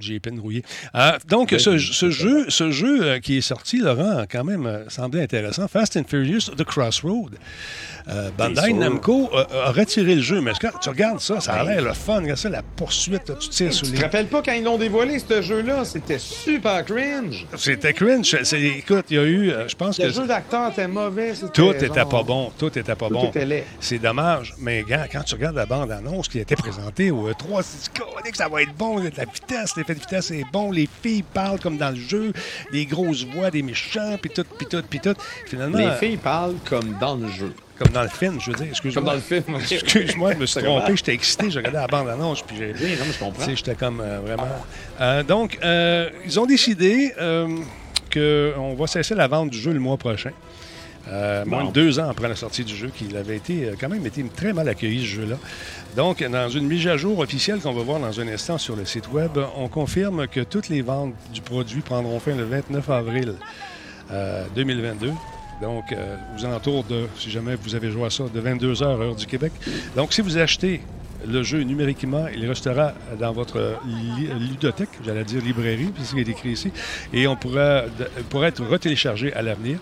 j'ai peine rouillé. Euh, donc, ce, jeu, ce jeu euh, qui est sorti, Laurent, quand même euh, semblait intéressant. Fast and Furious The Crossroad. Bandai Namco a, retiré le jeu, mais quand tu regardes ça, ça a l'air le fun. Regarde ça, la poursuite, tu tires sur les... Tu te rappelles pas quand ils l'ont dévoilé, ce jeu-là? C'était super cringe. C'était cringe. Écoute, il y a eu, je pense que... Le jeu d'acteur était mauvais. Tout était pas bon. Tout était pas bon. Tout était C'est dommage. Mais quand tu regardes la bande-annonce qui a été présentée au 3 c'est que ça va être bon, la vitesse, les l'effet de vitesse est bon, les filles parlent comme dans le jeu, des grosses voix, des méchants, puis tout, puis tout, puis tout. Finalement, Les filles parlent comme dans le jeu. comme dans le film, je veux dire, excuse-moi. Comme dans le film. Excuse-moi, je me suis trompé, j'étais excité, j'ai regardé la bande-annonce, puis j'ai... Oui, non, je comprends. J'étais comme euh, vraiment. Euh, donc, euh, ils ont décidé qu'on va cesser la vente du jeu le mois prochain. Euh, Moins de deux ans après la sortie du jeu, qui avait été euh, quand même été très mal accueilli, ce jeu-là. Donc, dans une mise à jour officielle qu'on va voir dans un instant sur le site web, on confirme que toutes les ventes du produit prendront fin le 29 avril euh, 2022. Donc, euh, aux alentours de, si jamais vous avez joué à ça, de 22 heures, heure du Québec. Donc, si vous achetez le jeu numériquement, il restera dans votre li- ludothèque, j'allais dire librairie, c'est ce qui est écrit ici, et on pourra, pourra être retéléchargé à l'avenir,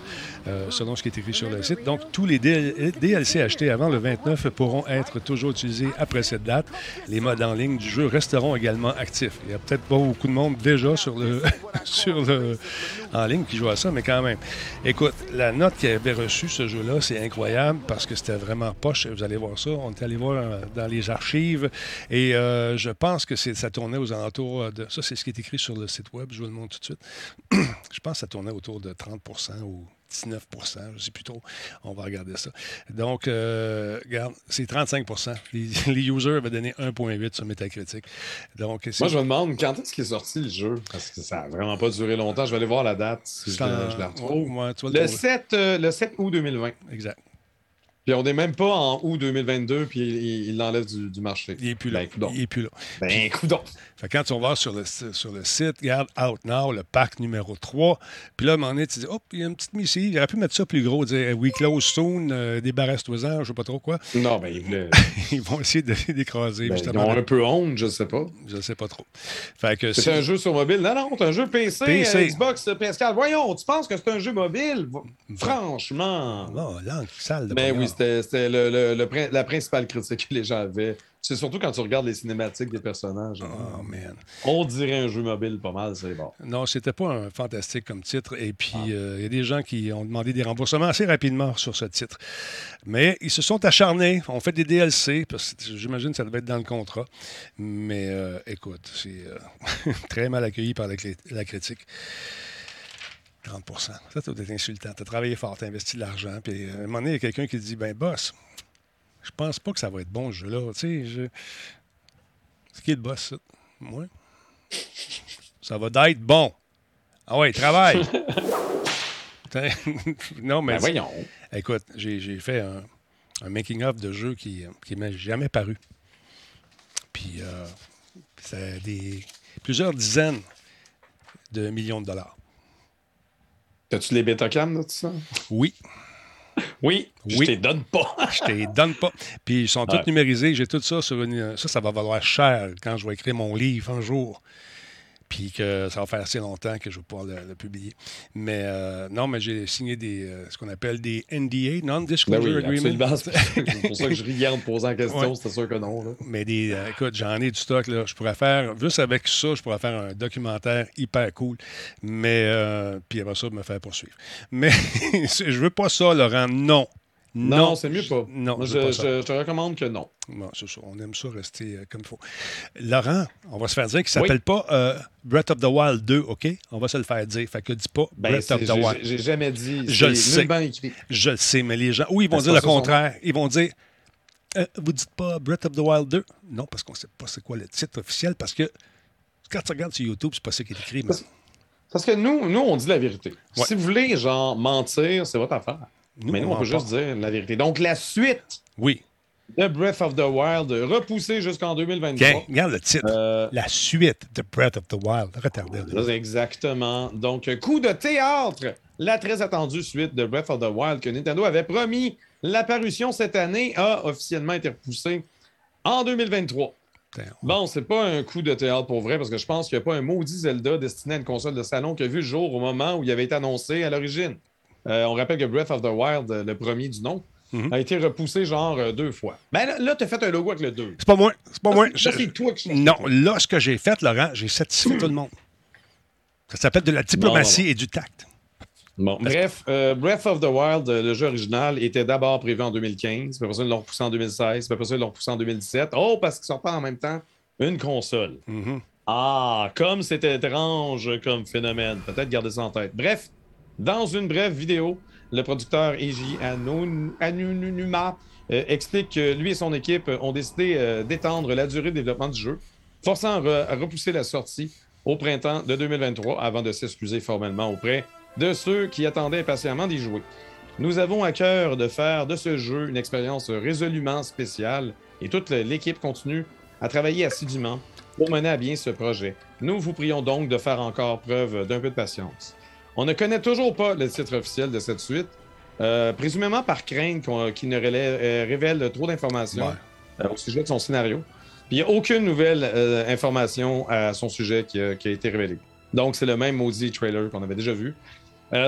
euh, selon ce qui est écrit sur le site. Donc, tous les DL- DLC achetés avant le 29 pourront être toujours utilisés après cette date. Les modes en ligne du jeu resteront également actifs. Il y a peut-être pas beaucoup de monde déjà sur le, [LAUGHS] sur le, en ligne qui joue à ça, mais quand même. Écoute, la note qu'il avait reçue, ce jeu-là, c'est incroyable parce que c'était vraiment poche. Vous allez voir ça. On est allé voir euh, dans les archives et euh, je pense que ça tournait aux alentours de. Ça, c'est ce qui est écrit sur le site web. Je vous le montre tout de suite. [CLEARS THROAT] je pense que ça tournait autour de 30% ou 19% je sais plus trop. On va regarder ça. Donc, euh, regarde, c'est 35 les, [LAUGHS] les users avaient donné 1,8 sur Metacritic. Donc, Moi, je me demande quand est-ce qu'il est sorti le jeu? Parce que ça n'a vraiment pas duré longtemps. Je vais aller voir la date si je, en- la- je la retrouve. Ouais, le Le trouver. 7, euh, le 7 août 2020. Exact. Puis on n'est même pas en août 2022, puis il l'enlève du, du marché. Il n'est plus là. Ben. Il est plus là. Ben, coudonc. Fait que quand tu vas voir sur le, sur le site, regarde Out Now, le pack numéro 3, puis là, à un moment donné, tu dis, hop, il y a une petite missive. Il aurait pu mettre ça plus gros, dire We close soon, euh, débarrasse-toi-en, je sais pas trop quoi. Non, ben, il voulait. [LAUGHS] Ils vont essayer de d'écraser, Ben, ils ont un peu honte, je sais pas. Je sais pas trop. Fait que C'est un jeu sur mobile. Non, non, c'est un jeu PC, PC. euh, Xbox, euh, PS4. Voyons, tu penses que c'est un jeu mobile? Franchement. Oh, langue sale de Ben oui, c'était le- le- la principale critique que les gens avaient. C'est surtout quand tu regardes les cinématiques des personnages. Oh, man. On dirait un jeu mobile pas mal, c'est bon. Non, c'était pas un fantastique comme titre. Et puis, euh, il y a des gens qui ont demandé des remboursements assez rapidement sur ce titre. Mais ils se sont acharnés. On fait des DLC, parce que j'imagine que ça devait être dans le contrat. Mais euh, écoute, c'est euh, [LAUGHS] très mal accueilli par la critique. 30 Ça, doit être insultant. Tu as travaillé fort, tu as investi de l'argent. Puis, euh, à un moment donné, il y a quelqu'un qui dit Ben, boss, je pense pas que ça va être bon, ce jeu-là. Tu sais, je... c'est qui le boss, ça Moi ça va d'être bon. Ah ouais, travaille. [LAUGHS] [LAUGHS] Non, mais Ben voyons. écoute, j'ai fait un, un making-of de jeu qui ne m'a jamais paru. Puis, euh, c'est des plusieurs dizaines de millions de dollars. T'as-tu les bêta-cam de tout ça? Oui, Oui. Je Oui. te les donne pas. [LAUGHS] je te les donne pas. Puis ils sont Ouais. tous numérisés. J'ai tout ça sur une. Ça, ça va valoir cher quand je vais écrire mon livre un jour. Puis que ça va faire assez longtemps que je vais pouvoir le, le publier. Mais euh, non, mais j'ai signé des, euh, ce qu'on appelle des NDA, Ben Non-Disclosure oui, Agreement. [LAUGHS] C'est pour ça que je riais en posant la question. Ouais. C'était sûr que non. Là. Mais des, euh, écoute, j'en ai du stock. Là. Je pourrais faire, juste avec ça, je pourrais faire un documentaire hyper cool. Mais, euh, puis après ça, me faire poursuivre. Mais [LAUGHS] je veux pas ça, Laurent. Non. Non, c'est mieux pas. Non, Moi, je je, veux pas ça. je- je te recommande que non. Bon, c'est ça. On aime ça rester euh, comme il faut. Laurent, on va se faire dire qu'il ne s'appelle pas euh, Breath of the Wild 2, OK? On va se le faire dire. Fait que dis pas Ben, Breath of the Wild. j'ai jamais dit. Je le sais. nullement écrit. Je le sais, mais les gens. Oui, ils vont Ben, dire le contraire. Ils vont dire euh, Vous dites pas Breath of the Wild 2 Non, parce qu'on ne sait pas c'est quoi le titre officiel. Parce que quand tu regardes sur YouTube, c'est pas ça qui est écrit. mais- Parce- Parce que nous, nous, on dit la vérité. Ouais. Si vous voulez, genre, mentir, c'est votre affaire. Nous, Mais nous, on on peut juste dire la vérité. Donc, la suite Oui. de Breath of the Wild, repoussée jusqu'en 2023. Tiens, regarde le titre. Euh, La suite de Breath of the Wild. Retardé. Exactement. Donc, coup de théâtre, la très attendue suite de Breath of the Wild que Nintendo avait promis l'apparition cette année a officiellement été repoussée en 2023. Putain, Bon, c'est pas un coup de théâtre pour vrai parce que je pense qu'il n'y a pas un maudit Zelda destiné à une console de salon qui a vu le jour au moment où il avait été annoncé à l'origine. Euh, on rappelle que Breath of the Wild, euh, le premier du nom, Mhm. a été repoussé genre euh, deux fois. Ben là, là tu as fait un logo avec le 2. C'est pas moi. C'est pas moi. Ça, Je- c'est toi qui Non, là, ce que j'ai fait, Laurent, j'ai satisfait tout le monde. Ça s'appelle de la diplomatie Non, non, et du tact. Bon, bref, euh, Breath of the Wild, euh, le jeu original, était d'abord prévu en 2015, puis après ça, ils l'ont repoussé en 2016, puis après ça, ils l'ont repoussé en 2017. Oh, parce qu'ils sortent pas en même temps une console. Mhm. Ah, comme c'était étrange comme phénomène. Peut-être garder ça en tête. Bref, dans une brève vidéo, le producteur Eiji Anunuma euh, explique que lui et son équipe ont décidé euh, d'étendre la durée de développement du jeu, forçant à, repousser la sortie au printemps de 2023 avant de s'excuser formellement auprès de ceux qui attendaient impatiemment d'y jouer. Nous avons à cœur de faire de ce jeu une expérience résolument spéciale et toute l'équipe continue à travailler assidûment pour mener à bien ce projet. Nous vous prions donc de faire encore preuve d'un peu de patience. On ne connaît toujours pas le titre officiel de cette suite, euh, présumément par crainte qu'il ne euh, révèle trop d'informations euh, au sujet de son scénario. Puis il n'y a aucune nouvelle information à son sujet qui a, été révélée. Donc c'est le même maudit trailer qu'on avait déjà vu.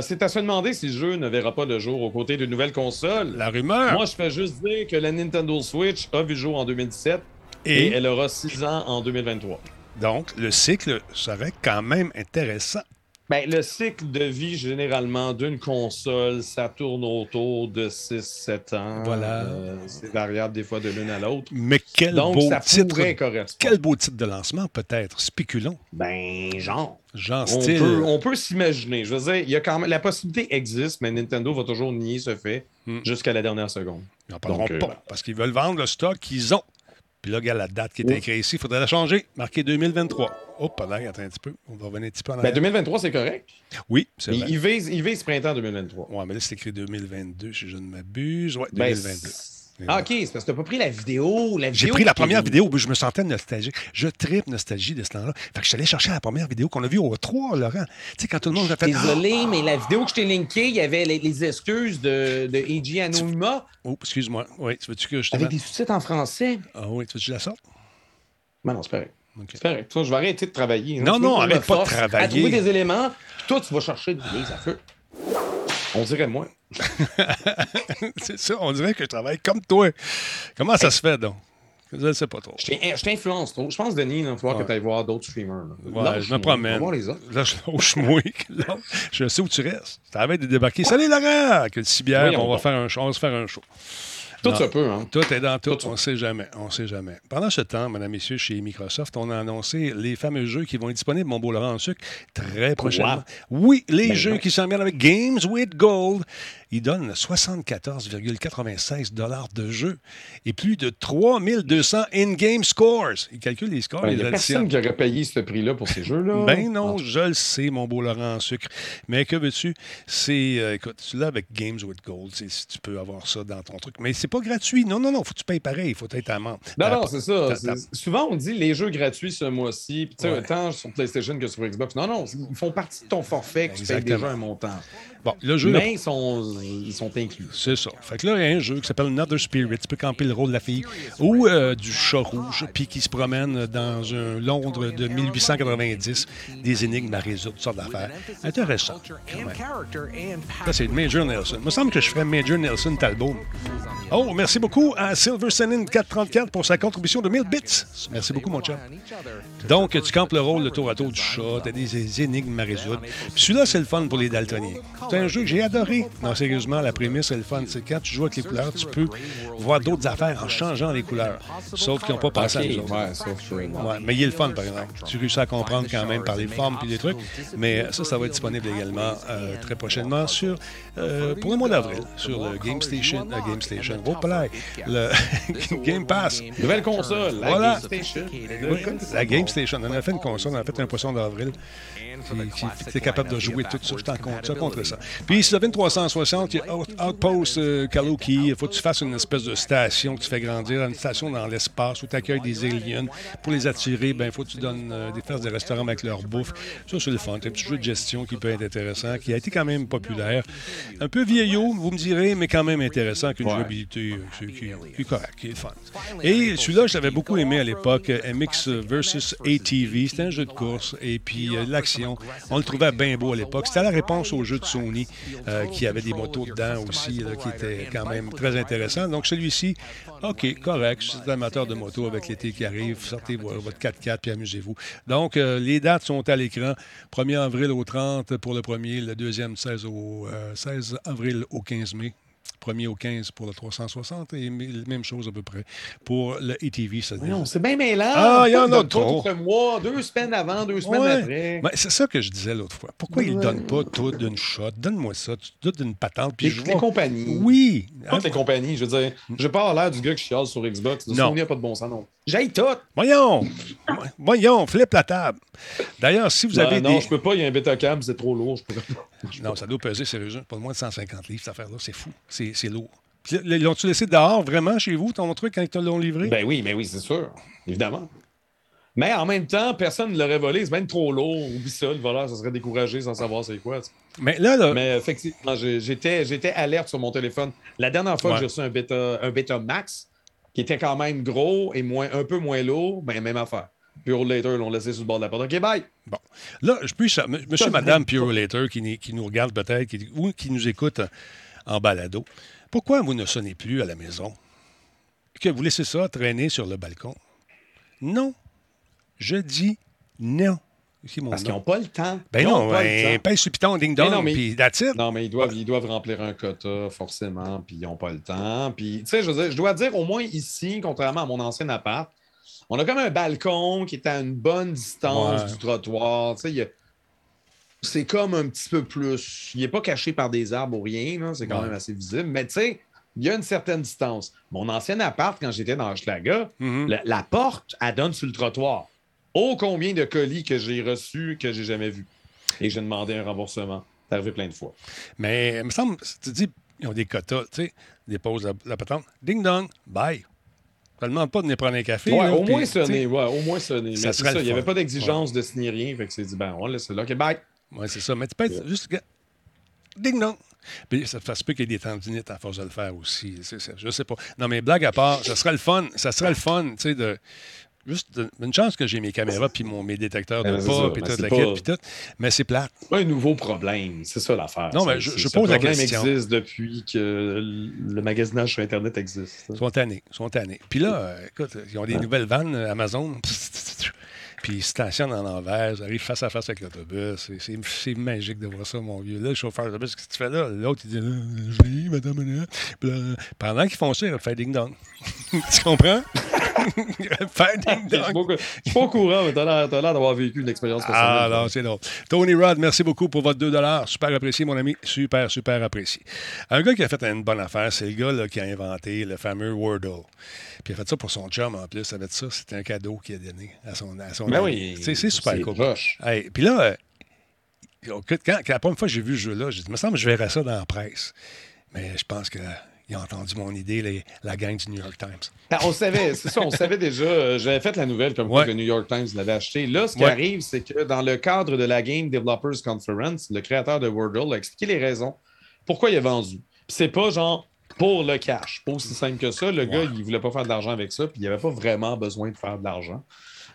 c'est à se demander si le jeu ne verra pas le jour aux côtés d'une nouvelle console. La rumeur. Moi, je fais juste dire que la Nintendo Switch a vu le jour en 2017 et, et elle aura 6 ans en 2023. Donc, le cycle serait quand même intéressant. Ben, le cycle de vie, généralement, d'une console, ça tourne autour de 6-7 ans. Voilà. Euh, c'est variable des fois de l'une à l'autre. Mais quel beau titre. Quel beau titre de lancement, peut-être? Spéculons. Ben, genre. Genre on style. Peut, on peut s'imaginer. Je veux dire, il y a quand même, la possibilité existe, mais Nintendo va toujours nier ce fait hmm. jusqu'à la dernière seconde. Ils n'en parleront euh, pas, parce qu'ils veulent vendre le stock qu'ils ont. Puis là, regarde la date qui est écrite ici. Il faudrait la changer. Marqué 2023. Oh, là, attends un petit peu. On va revenir un petit peu en Ben, 2023, c'est correct. Oui, c'est vrai. Il vise, il vise printemps 2023. Ouais, mais là, c'est écrit 2022, si je ne m'abuse. Ouais, 2022. Ah, OK, c'est parce que t'as pas pris la vidéo. La J'ai pris la première vidéo où je me sentais nostalgique. Je tripe nostalgie de ce temps-là. Fait que je suis allé chercher la première vidéo qu'on a vue au 3, Laurent. Tu sais, quand tout le monde a fait. Désolé, ah! mais la vidéo que je t'ai linkée, il y avait les, excuses de, de Anonima. Oh, excuse-moi. Oui, tu veux-tu que je te Avec des sous-titres en français. Ah oui, tu veux que je la sorte? Ben non, c'est pareil. C'est correct. je vais arrêter de travailler. Hein. Non, non, arrête pas de travailler. À trouver des éléments, toi, tu vas chercher des à feu. On dirait moi. [LAUGHS] c'est ça, on dirait que je travaille comme toi. Comment ça se fait, donc? Je ne sais pas trop. Je t'influence trop. Je pense, Denis, il va falloir que tu ailles voir d'autres streamers. Ouais, je me promène. Voir les autres. Là, je [LAUGHS] Je sais où tu restes. Tu avais de débarquer. Salut Laurent! Que le cibière, on, va faire un show. on va se faire un show. Tout se peut, hein? Tout est dans tout. on ne sait jamais. On sait jamais. Pendant ce temps, mesdames, messieurs, chez Microsoft, on a annoncé les fameux jeux qui vont être disponibles, mon beau Laurent en sucre, très prochainement. Oui, les ben jeux qui s'en viennent avec Games with Gold. Ils donnent 74,96 de jeu et plus de 3200 in-game scores. Ils calculent les scores. Ben, il n'y a personne qui aurait payé ce prix-là pour ces jeux-là. [LAUGHS] Ben non, je le sais, mon beau Laurent en sucre. Mais que veux-tu? C'est, euh, écoute, tu l'as avec Games with Gold, si tu peux avoir ça dans ton truc. Mais c'est pas gratuit. Non, non, non, faut que tu payes pareil. Il faut être amant. Non, non, c'est ça. Souvent, on dit les jeux gratuits ce mois-ci, puis tu sais, autant sur PlayStation que sur Xbox. Non, non, ils font partie de ton forfait que tu payes déjà un montant. Bon, le jeu. Mais ils sont, ils sont inclus. C'est ça. Fait que là, il y a un jeu qui s'appelle Another Spirit. Tu peux camper le rôle de la fille. Ou euh, du chat rouge, puis qui se promène dans un Londres de 1890. Des énigmes à résoudre, toutes sortes d'affaires. Intéressant. Ça, c'est Major Nelson. Il me semble que je ferais Major Nelson Talbot. Oh, merci beaucoup à Silver Senin 434 pour sa contribution de 1000 bits. Merci beaucoup, mon chat. Donc, tu campes le rôle de tour à tour du chat, tu as des énigmes à résoudre. Puis celui-là, c'est le fun pour les daltoniens. Un jeu que j'ai adoré. Non, sérieusement, la prémisse, c'est le fun. C'est quand tu joues avec les couleurs, tu peux voir d'autres affaires en changeant les couleurs. Sauf qu'ils n'ont pas passé à nous autres. Ouais, mais il est le fun, par exemple. Tu réussis à comprendre quand même par les formes et les trucs. Mais ça, ça va être disponible également euh, très prochainement sur, euh, pour le mois d'avril, sur le Game Station. Euh, Game Station le [LAUGHS] Game Pass. Nouvelle console, la Game Station. la Game Station. On a fait une console, on a fait un poisson d'avril qui, est capable de jouer tout ça. Je contre ça. Puis, si tu as 360, il y a Outpost euh, Kaluki. Il faut que tu fasses une espèce de station que tu fais grandir, une station dans l'espace où tu accueilles des aliens. Pour les attirer, il ben, faut que tu donnes euh, des fesses des restaurants avec leur bouffe. Ça, c'est le fun. C'est un petit jeu de gestion qui peut être intéressant, qui a été quand même populaire. Un peu vieillot, vous me direz, mais quand même intéressant, avec une jouabilité euh, qui, est correcte, qui est fun. Et celui-là, je l'avais beaucoup aimé à l'époque, MX versus ATV. C'était un jeu de course. Et puis, l'action. On le trouvait bien beau à l'époque. C'était la réponse au jeu de Sony, qui avait des motos dedans aussi, qui étaient quand même très intéressant. Donc, celui-ci, OK, correct. Si vous amateur de moto avec l'été qui arrive, sortez votre 4x4 puis amusez-vous. Donc, les dates sont à l'écran. 1er avril au 30 pour le premier, le deuxième 16, au, 16 avril au 15 mai. Premier au 15 pour le 360 et même chose à peu près pour le ATV. Non, c'est bien mêlant. Ah, il y en a trop. mois, deux semaines avant, deux semaines après. Ben, c'est ça que je disais l'autre fois. Pourquoi ils ne donnent pas tout d'une shot? Donne-moi ça, tout d'une patente. Puis les, je vois... les compagnies. Oui. Toutes les compagnies. Je veux dire, je pas l'air du gars qui chiale sur Xbox. Non. Il n'y a pas de bon sens, non. J'aille tout. Voyons. Voyons, flip la table. D'ailleurs, si vous ben, avez. Non, des... je peux pas. Il y a un Betacam, c'est trop lourd. Je non, ça doit peser sérieusement pas moins de 150 livres, cette affaire-là. C'est fou. C'est lourd. L'ont-tu laissé dehors vraiment chez vous, ton truc, quand ils te l'ont livré? Ben oui, mais oui, c'est sûr. Évidemment. Mais en même temps, personne ne l'aurait volé. C'est même trop lourd. Oublie ça, le voleur, ça serait découragé sans savoir c'est quoi. Mais là, là... Mais effectivement, j'étais, j'étais alerte sur mon téléphone. La dernière fois que j'ai reçu un bêta, un bêta max, qui était quand même gros et moins, un peu moins lourd, ben même affaire. Pure Later l'ont laissé sur le bord de la porte. OK, bye. Bon. Là, je puis, monsieur, madame Pure Later qui, qui, nous regarde peut-être ou qui nous écoute en balado, pourquoi vous ne sonnez plus à la maison? Que vous laissez ça traîner sur le balcon? Non. Je dis non. Parce qu'ils n'ont pas le temps. Ben non, un pince sur piton, ding dong, puis that's it. Non, mais ils doivent, ils doivent remplir un quota, forcément, puis ils n'ont pas le temps. Puis, tu sais, je, je, dois dire, au moins ici, contrairement à mon ancien appart, on a comme un balcon qui est à une bonne distance du trottoir. C'est comme un petit peu plus. Il n'est pas caché par des arbres ou rien, c'est quand même assez visible. Mais tu sais, il y a une certaine distance. Mon ancien appart, quand j'étais dans Schlaga, mm-hmm. la, porte, elle donne sur le trottoir. Oh, combien de colis que j'ai reçus que j'ai jamais vus. Et j'ai demandé un remboursement. C'est arrivé plein de fois. Mais il me semble, tu dis, ils ont des quotas, tu sais, ils déposent la, patente. Ding dong, bye. Ça ne demande pas de venir prendre un café. Ouais, au, moins sonner, ouais, au moins sonner. Ça ça, il n'y avait pas d'exigence de signer rien. Fait que c'est dit, ben, on laisse là. OK, bye. Oui, c'est ça. Mais tu peux être juste. Ding dong. Puis ça, se peut qu'il y ait des tendinites à force de le faire aussi. Je ne sais pas. Non, mais blague à part, ça serait le fun. Ça serait le fun, tu sais, de. Juste une chance que j'ai mes caméras puis mon, mes détecteurs de pas, puis toute la quête, puis tout. Mais c'est plate. Pas un nouveau problème. C'est ça l'affaire. Non, mais je, je pose la question. Le problème existe depuis que le magasinage sur Internet existe. Ils sont tannés. sont tannés. Puis là, euh, écoute, ils ont des nouvelles vannes Amazon. [LAUGHS] Puis ils stationnent en envers, ils arrivent face à face avec l'autobus. C'est magique de voir ça, mon vieux. Là, le chauffeur d'autobus, qu'est-ce que tu fais là? L'autre, il dit Je vais, madame. pendant qu'ils font ça, il fait ding dong. [LAUGHS] tu comprends? Fait ding dong. Je suis pas au courant, mais t'as l'air d'avoir vécu une expérience personnelle. Ah non, c'est drôle. Tony Rod, merci beaucoup pour votre 2 Super apprécié, mon ami. Super, super apprécié. Un gars qui a fait une bonne affaire, c'est le gars là, qui a inventé le fameux Wordle. Puis il a fait ça pour son chum en plus. Ça ça. C'était un cadeau qu'il a donné à son, à son ben oui, C'est super cool. Hey, puis là, euh, quand, la première fois que j'ai vu ce jeu-là, j'ai dit, il me semble que je verrais ça dans la presse. Mais je pense que ils ont entendu mon idée, la gang du New York Times. Ben, on savait, c'est ça, on savait déjà. Euh, j'avais fait la nouvelle comme quoi le New York Times l'avait acheté. Là, ce qui arrive, c'est que dans le cadre de la Game Developers Conference, le créateur de Wordle a expliqué les raisons pourquoi il a vendu. C'est pas genre pour le cash. Pas aussi simple que ça. Le gars, il voulait pas faire de l'argent avec ça, puis il avait pas vraiment besoin de faire de l'argent.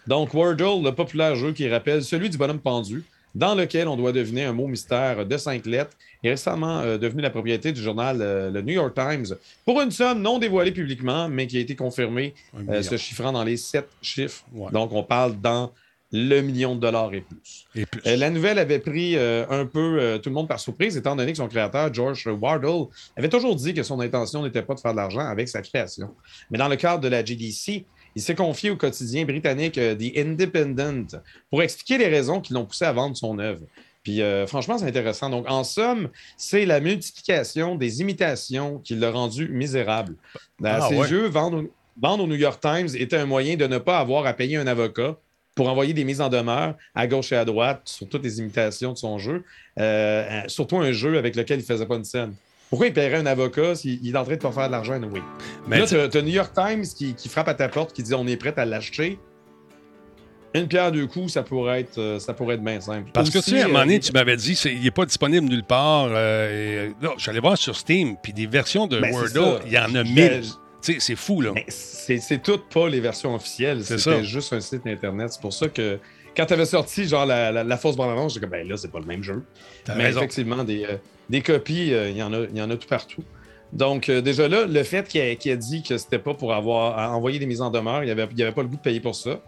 Donc, Wordle, le populaire jeu qui rappelle celui du bonhomme pendu, dans lequel on doit deviner un mot mystère de cinq lettres, est récemment euh, devenu la propriété du journal euh, le New York Times pour une somme non dévoilée publiquement, mais qui a été confirmée, euh, se chiffrant dans les sept chiffres. Donc, on parle dans le million de dollars et plus. la nouvelle avait pris un peu tout le monde par surprise, étant donné que son créateur, George Wardle, avait toujours dit que son intention n'était pas de faire de l'argent avec sa création. Mais dans le cadre de la GDC, il s'est confié au quotidien britannique euh, The Independent pour expliquer les raisons qui l'ont poussé à vendre son œuvre. Puis euh, franchement, c'est intéressant. Donc, en somme, c'est la multiplication des imitations qui l'a rendu misérable. Ah, ses jeux, vendre, au New York Times était un moyen de ne pas avoir à payer un avocat pour envoyer des mises en demeure à gauche et à droite sur toutes les imitations de son jeu, euh, surtout un jeu avec lequel il ne faisait pas une scène. Pourquoi il paierait un avocat s'il est en train de pas faire de l'argent? Oui. Mais là, tu as, New York Times qui, frappe à ta porte, qui dit on est prêt à l'acheter. Une pierre deux coups, ça pourrait être, euh, ça pourrait être bien simple. Parce que tu sais, à un moment donné, euh, tu m'avais dit qu'il n'est pas disponible nulle part. Euh, j'allais voir sur Steam, puis des versions de ben, Wordle, il y en a mille. C'est fou, là. C'est toutes pas les versions officielles. C'était juste un site Internet. C'est pour ça que quand tu avais sorti genre la, la, fausse bande-annonce, j'étais comme, ben là, c'est pas le même jeu. Mais effectivement, des, des copies, euh, il, y en a, il y en a tout partout. Donc, euh, déjà là, le fait qu'il a, dit que c'était pas pour avoir envoyé des mises en demeure, il n'y avait, avait, pas le goût de payer pour ça,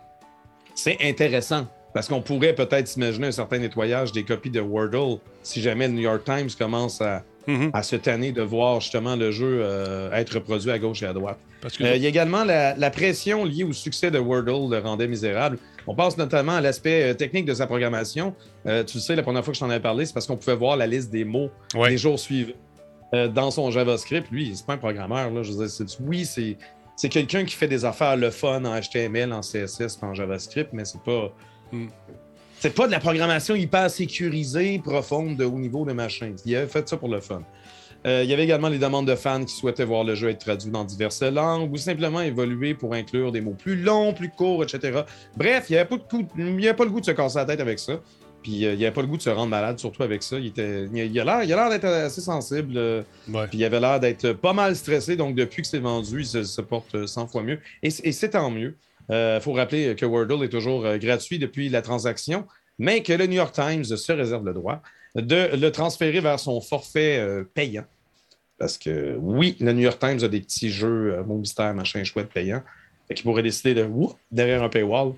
c'est intéressant. Parce qu'on pourrait peut-être s'imaginer un certain nettoyage des copies de Wordle si jamais le New York Times commence à, mm-hmm. à cette année de voir justement le jeu euh, être reproduit à gauche et à droite. Euh, il y a également la, pression liée au succès de Wordle le rendait misérable. On pense notamment à l'aspect technique de sa programmation. tu le sais, la première fois que je t'en avais parlé, c'est parce qu'on pouvait voir la liste des mots des jours suivants dans son JavaScript. Lui, c'est pas un programmeur. Là. Je veux dire, oui, c'est c'est quelqu'un qui fait des affaires le fun en HTML, en CSS, en JavaScript, mais c'est pas. Hmm. C'est pas de la programmation hyper sécurisée, profonde, de haut niveau de machin. Il a fait ça pour le fun. Euh, il y avait également les demandes de fans qui souhaitaient voir le jeu être traduit dans diverses langues ou simplement évoluer pour inclure des mots plus longs, plus courts, etc. Bref, il n'y avait, pas le goût de se casser la tête avec ça. Puis euh, il n'y avait pas le goût de se rendre malade, surtout avec ça. Il, était, il a l'air d'être assez sensible. Euh, puis il avait l'air d'être pas mal stressé. Donc depuis que c'est vendu, il se, porte 100 fois mieux. Et, c'est tant mieux. Il faut rappeler que Wordle est toujours gratuit depuis la transaction, mais que le New York Times se réserve le droit de le transférer vers son forfait payant. Parce que oui, le New York Times a des petits jeux, mon mystère, machin chouette payant. Fait qu'il pourrait décider de derrière un paywall.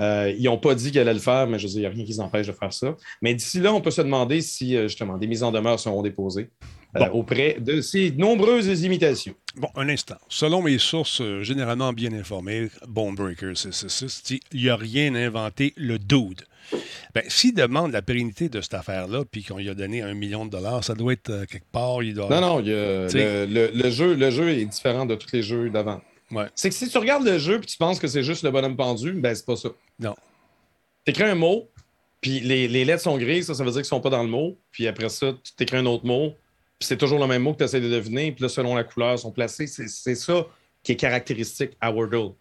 Euh, ils n'ont pas dit qu'elle allait le faire, mais je veux dire, il n'y a rien qui les empêche de faire ça. Mais d'ici là, on peut se demander si, euh, justement, des mises en demeure seront déposées euh, auprès de ces nombreuses imitations. Bon, un instant. Selon mes sources généralement bien informées, Bonebreaker, c'est ça, il n'y a rien inventé, le dude. Ben, s'il demande la pérennité de cette affaire-là, puis qu'on lui a donné un million de dollars, ça doit être quelque part. Il doit... Non, non, le, jeu, le jeu est différent de tous les jeux d'avant. C'est que si tu regardes le jeu et tu penses que c'est juste le bonhomme pendu, ben c'est pas ça. Non. Tu écris un mot, puis les, lettres sont grises, ça, ça veut dire qu'ils sont pas dans le mot. Puis après ça, tu écris un autre mot, puis c'est toujours le même mot que tu essaies de deviner, puis là, selon la couleur, ils sont placés. C'est ça qui est caractéristique à Wordle.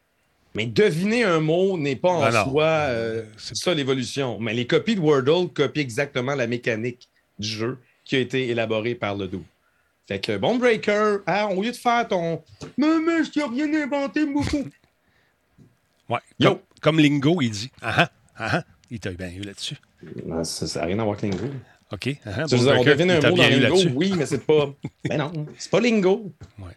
Mais deviner un mot n'est pas en ben soi euh, ça l'évolution. Mais les copies de Wordle copient exactement la mécanique du jeu qui a été élaborée par le dos. Fait que bon breaker, hein, au lieu de faire ton Mais, mais, je t'ai rien inventé, beaucoup. ouais. Comme, comme, Lingo, il dit Ah ah, ah, ah. Il t'a bien eu là-dessus. Ça n'a rien à voir avec Lingo. OK. Uh -huh. bon dire, on devine un mot dans Lingo, oui, mais c'est pas. mais [LAUGHS] non, c'est pas Lingo. Ouais.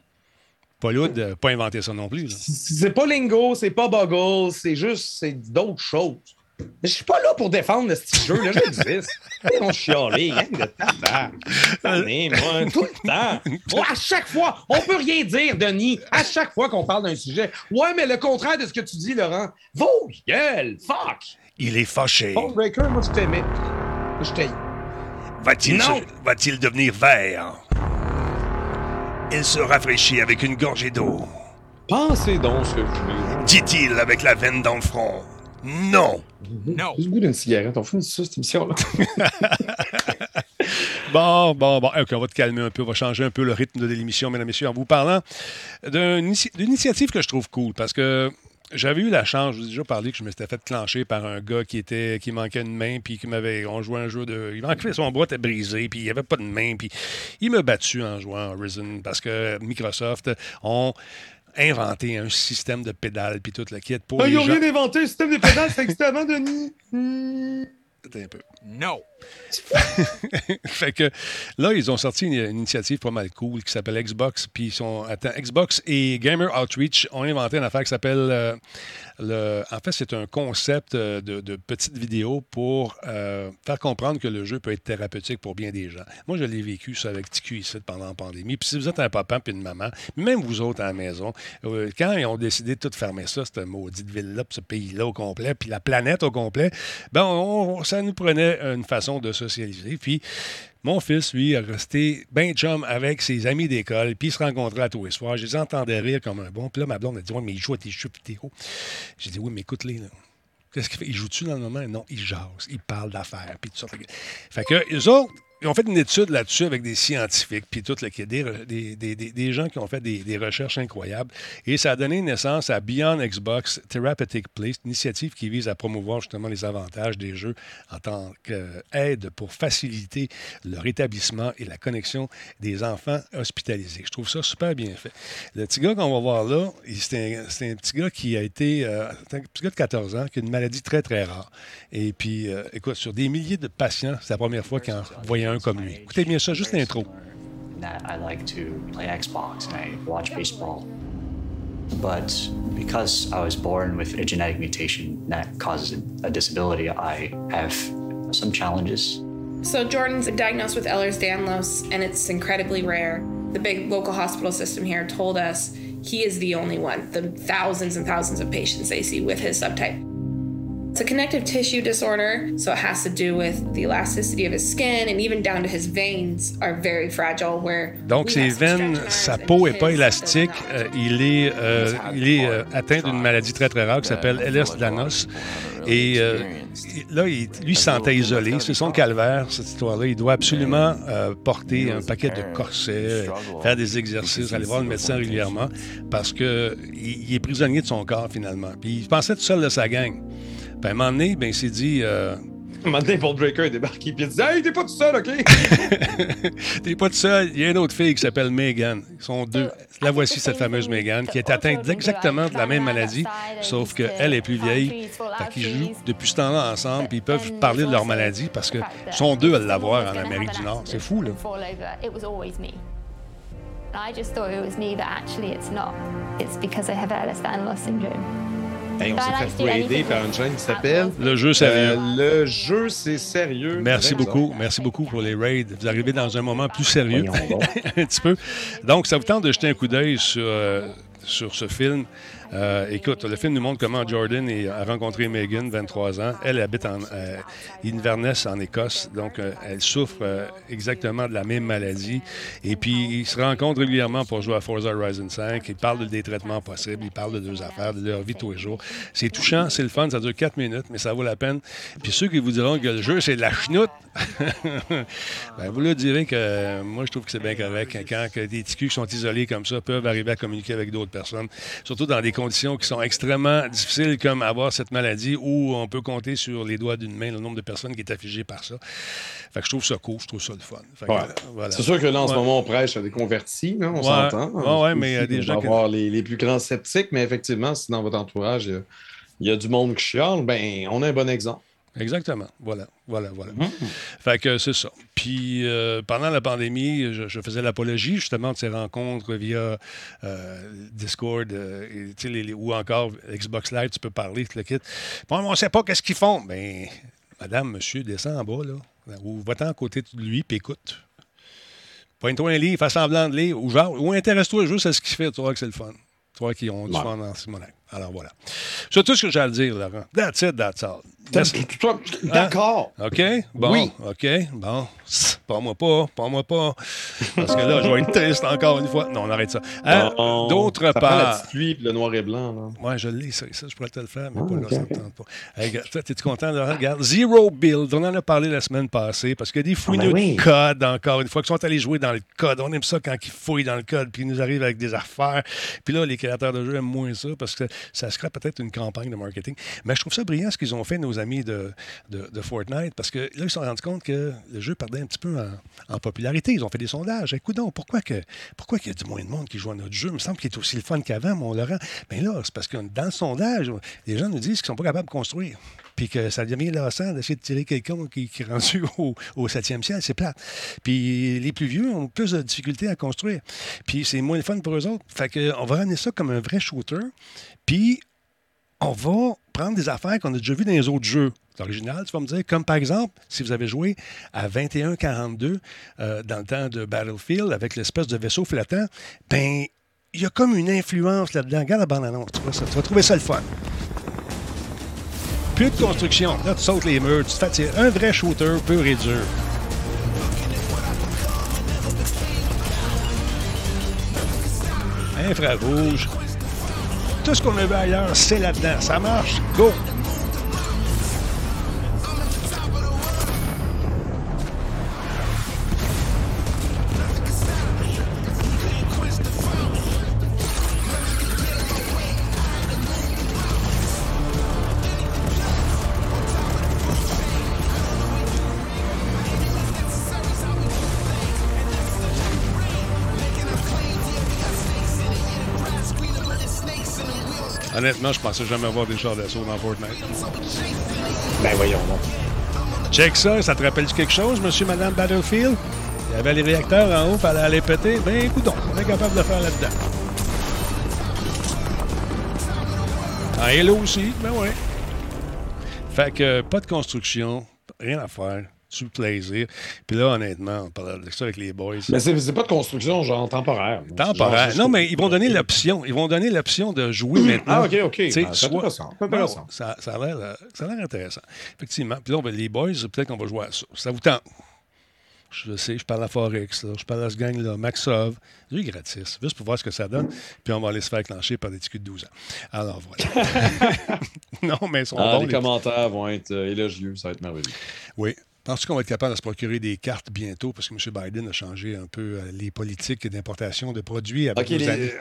Pas Loud, euh, pas inventé ça non plus. C'est pas Lingo, c'est pas Boggle, c'est juste c'est d'autres choses. Je suis pas là pour défendre ce jeu, là, j'existe. [LAUGHS] Ils vont chialer, gang de tabac. moi, [LAUGHS] tout le temps. Oh, à chaque fois, on peut rien dire, Denis, à chaque fois qu'on parle d'un sujet. Ouais, mais le contraire de ce que tu dis, Laurent. Vos gueule, fuck! Il est fâché. Breaker, moi, je t'aimais. Je t'aime. Va-t-il va-t-il devenir vert? Il se rafraîchit avec une gorgée d'eau. Pensez donc ce que vous voulez. Dit-il avec la veine dans le front. Non. Non. Le goût d'une cigarette. On finit ça, cette émission-là. [LAUGHS] bon, bon, bon. OK, on va te calmer un peu. On va changer un peu le rythme de l'émission, mesdames et messieurs, en vous parlant d'une initiative que je trouve cool parce que j'avais eu la chance, je vous ai déjà parlé que je m'étais fait clencher par un gars qui était qui manquait une main, puis qui m'avait. On jouait un jeu de. Il manquait son bras était brisé, puis il n'y avait pas de main, puis il m'a battu en jouant Horizon parce que Microsoft ont inventé un système de pédales puis toute la kit pour. Ah, ils n'ont rien inventé, un système de pédales, ça existait avant, Denis. un peu. Non. [LAUGHS] fait que là, ils ont sorti une, initiative pas mal cool qui s'appelle Xbox. Puis ils sont. Attends, Xbox et Gamer Outreach ont inventé une affaire qui s'appelle. Euh, en fait, c'est un concept euh, de, de petite vidéo pour euh, faire comprendre que le jeu peut être thérapeutique pour bien des gens. Moi, je l'ai vécu ça avec TQ ici pendant la pandémie. Puis si vous êtes un papa puis une maman, même vous autres à la maison, quand ils ont décidé de tout fermer ça, cette maudite ville-là, ce pays-là au complet, puis la planète au complet, ben ça nous prenait une façon de socialiser. Puis mon fils, lui, a resté ben chum avec ses amis d'école, puis il se rencontrait à tous les soirs. Je les entendais rire comme un bon. Puis là, ma blonde a dit Ouais, mais il joue à tes jeux. J'ai dit Oui, mais écoute-les. Qu'est-ce qu'il fait? Il joue-tu dans le moment? Non, il jase, il parle d'affaires, puis tout ça. Fait que, eux autres, ils ont fait une étude là-dessus avec des scientifiques, puis tout, là, des, des, des, des, gens qui ont fait des, recherches incroyables. Et ça a donné naissance à Beyond Xbox Therapeutic Place, une initiative qui vise à promouvoir justement les avantages des jeux en tant qu'aide pour faciliter le rétablissement et la connexion des enfants hospitalisés. Je trouve ça super bien fait. Le petit gars qu'on va voir là, c'est un, un, petit gars qui a été, euh, un petit gars de 14 ans, qui a une maladie très, très rare. Et puis, euh, écoute, sur des milliers de patients, c'est la première fois qu'il en voyait un comme lui. Écoutez bien ça, juste l'intro. I like to play Xbox and I watch baseball. But because I was born with a genetic mutation that causes a disability, I have some challenges So Jordan's diagnosed with Ehlers-Danlos, and it's incredibly rare. The big local hospital system here told us he is the only one, the thousands and thousands of patients they see with his subtype. It's a connective tissue disorder, so it has to do with the elasticity of his skin and even down to his veins are very fragile. Where Donc ses veines, sa peau est pas élastique. Euh, il est, euh, il est euh, atteint d'une maladie très très rare qui s'appelle Ehlers-Danlos. Et euh, là, il, lui se sentait isolé. C'est son calvaire, cette histoire-là. Il doit absolument porter un paquet de corsets, faire des exercices, aller voir le médecin régulièrement parce qu'il il est prisonnier de son corps finalement. Puis il pensait tout seul de sa gang. Puis à un moment donné, ben, il s'est dit. Euh... Un moment donné, Paul Breaker est débarqué puis il dit Hey, t'es pas tout seul, OK? [LAUGHS] T'es pas tout seul. Il y a une autre fille qui s'appelle Megan. Ils sont deux. La voici, cette fameuse Megan, qui est atteinte exactement de la même maladie, sauf qu'elle est plus vieille. Fait qu'ils jouent depuis ce temps-là ensemble, puis ils peuvent parler de leur maladie parce que sont deux à l'avoir en Amérique du Nord. C'est fou, là. I just thought it was me, but actually it's not. It's because I have Ehlers-Danlos syndrome. Hey, on s'est fait aider par une chaîne qui s'appelle Le jeu sérieux. Euh, le jeu, c'est sérieux. Merci beaucoup. Merci beaucoup pour les raids. Vous arrivez dans un moment plus sérieux. [LAUGHS] un petit peu. Donc, ça vous tente de jeter un coup d'œil sur, euh, sur ce film. Euh, écoute, le film nous montre comment Jordan a rencontré Megan, 23 ans. Elle habite en euh, Inverness, en Écosse. Donc, euh, elle souffre exactement de la même maladie. Et puis, ils se rencontrent régulièrement pour jouer à Forza Horizon 5. Ils parlent des traitements possibles. Ils parlent de deux affaires, de leur vie tous les jours. C'est touchant, c'est le fun. Ça dure 4 minutes, mais ça vaut la peine. Puis, ceux qui vous diront que le jeu, c'est de la chenoute, [LAUGHS] ben, vous leur direz que moi, je trouve que c'est bien correct quand des ticus qui sont isolés comme ça peuvent arriver à communiquer avec d'autres personnes, surtout dans des conditions qui sont extrêmement difficiles, comme avoir cette maladie où on peut compter sur les doigts d'une main le nombre de personnes qui est affligé par ça. Fait que je trouve ça cool, je trouve ça le fun. Que, Ouais. euh, voilà. C'est sûr que là, en ce moment, on prêche à des convertis, hein, on s'entend. Ouais, ouais, mais il y a des gens avoir les, les plus grands sceptiques, mais effectivement, si dans votre entourage, il y y a du monde qui chiale, ben, on a un bon exemple. Exactement. Voilà, voilà, voilà. Mhm. Fait que c'est ça. Puis euh, pendant la pandémie, je, je faisais l'apologie justement de ces rencontres via euh, Discord euh, et, tu sais, les- les- ou encore Xbox Live, tu peux parler, tout le kit. Bon, on ne sait pas qu'est-ce qu'ils font. Ben, madame, monsieur, descend en bas, là. Ou va-t'en à côté de lui, puis écoute. Pointe-toi un livre, fais semblant de lire, ou genre, ou intéresse-toi juste à ce qu'il fait, tu vois que c'est le fun. Tu vois qu'ils ont du Ouais. fun dans Simonac. Alors voilà. C'est tout ce que j'ai à dire, Laurent. That's it, that's all. D'accord. OK? Bon. Oui. OK. Bon. Pas moi pas. Pas moi pas. Parce que là, je vais être triste encore une fois. Non, on arrête ça. Hein? Non, D'autre prend la part. petite le noir et blanc. Là. Ouais, je l'ai, ça, ça, je pourrais te le faire, mais Ah, pas là, ok, ça me tente pas. Hey, t'es-tu content, Laurent? Regarde, Zero Build, on en a parlé la semaine passée, parce qu'il y a des fouineux Ah, ben oui. de code, encore une fois, qui sont allés jouer dans le code. On aime ça quand ils fouillent dans le code, puis ils nous arrivent avec des affaires. Puis là, les créateurs de jeux aiment moins ça, parce que ça se crée peut-être une campagne de marketing. Mais je trouve ça brillant ce qu'ils ont fait, nos amis de, Fortnite, parce que là, ils se sont rendus compte que le jeu perdait un petit peu en, popularité. Ils ont fait des sondages. Écoute donc, pourquoi que pourquoi y a du moins de monde qui joue à notre jeu? Il me semble qu'il est aussi le fun qu'avant, mon Laurent. Mais là, c'est parce que dans le sondage, les gens nous disent qu'ils sont pas capables de construire. Puis que ça devient lassant d'essayer de tirer quelqu'un qui, est rendu [LAUGHS] au, au septième ciel. C'est plat. Puis les plus vieux ont plus de difficultés à construire. Puis c'est moins fun pour eux autres. Fait que on va ramener ça comme un vrai shooter. Puis on va prendre des affaires qu'on a déjà vues dans les autres jeux. Original, tu vas me dire. Comme par exemple, si vous avez joué à 21-42 euh, dans le temps de Battlefield avec l'espèce de vaisseau flottant, ben il y a comme une influence là-dedans. Regarde la bande-annonce, tu, tu vas trouver ça le fun. Plus de construction. Là, tu sautes les murs, tu te tirer. Un vrai shooter pur et dur. Infrarouge. Tout ce qu'on a vu ailleurs, c'est là-dedans. Ça marche. Go! Honnêtement, je pensais jamais avoir des chars d'assaut dans Fortnite. Ben voyons donc. Check ça, ça te rappelle quelque chose, monsieur, madame Battlefield? Il y avait les réacteurs en haut, fallait aller péter. Ben, écoute, on est capable de le faire là-dedans. En Halo aussi, ben ouais. Fait que pas de construction, rien à faire. Plaisir. Puis là, honnêtement, on parlait de ça avec les boys. Mais c'est pas de construction, genre temporaire. Temporaire. Genre, Non, mais ils vont donner l'option. Ils vont donner l'option de jouer maintenant. Ah, OK, OK. Ben, soit- ça, ça a l'air euh, ça a l'air intéressant. Effectivement. Puis là, on va- les boys, peut-être qu'on va jouer à ça. Ça vous tente. Je sais, je parle à Forex, là, je parle à ce gang-là, Maxov. C'est gratis, juste pour voir ce que ça donne. Puis on va aller se faire clencher par des petits culs de 12 ans. Alors voilà. [LAUGHS] non, mais ils sont Ah, bons. les les- commentaires vont être euh, élogieux, ça va être merveilleux. Oui. Penses-tu qu'on va être capable de se procurer des cartes bientôt? Parce que M. Biden a changé un peu euh, les politiques d'importation de produits avec les-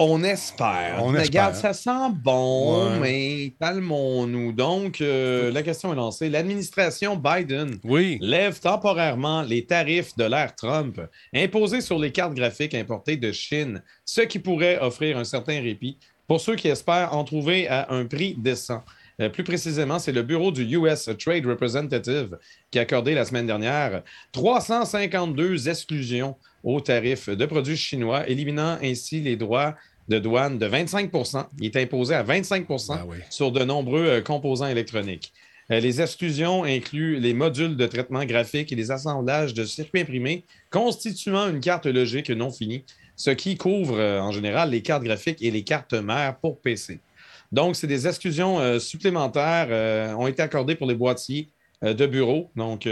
on espère. On espère. Regarde, ça sent bon, Ouais. mais calmons-nous. Donc, euh, la question est lancée. L'administration Biden Oui. lève temporairement les tarifs de l'ère Trump imposés sur les cartes graphiques importées de Chine, ce qui pourrait offrir un certain répit pour ceux qui espèrent en trouver à un prix décent. Euh, plus précisément, c'est le bureau du US Trade Representative qui a accordé la semaine dernière 352 exclusions aux tarifs de produits chinois, éliminant ainsi les droits de douane de 25% Il est imposé à 25 Ben oui. sur de nombreux euh, composants électroniques. Euh, les exclusions incluent les modules de traitement graphique et les assemblages de circuits imprimés constituant une carte logique non finie, ce qui couvre euh, en général les cartes graphiques et les cartes mères pour PC. Donc, c'est des exclusions euh, supplémentaires euh, ont été accordées pour les boîtiers euh, de bureau, donc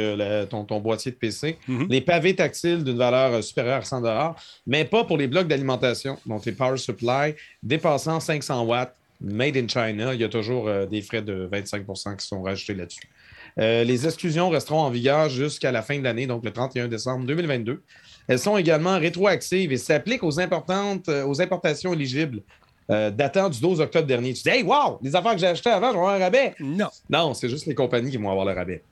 ton, ton boîtier de PC, Mhm. les pavés tactiles d'une valeur supérieure à 100 mais pas pour les blocs d'alimentation, donc les power supply dépassant 500 watts, made in China. Il y a toujours des frais de 25% qui sont rajoutés là-dessus. Euh, les exclusions resteront en vigueur jusqu'à la fin de l'année, donc le 31 décembre 2022. Elles sont également rétroactives et s'appliquent aux, importantes, aux importations éligibles euh, datant du 12 octobre dernier. Tu dis, hey, wow, les affaires que j'ai achetées avant, je vais avoir un rabais. Non. Non, c'est juste les compagnies qui vont avoir le rabais.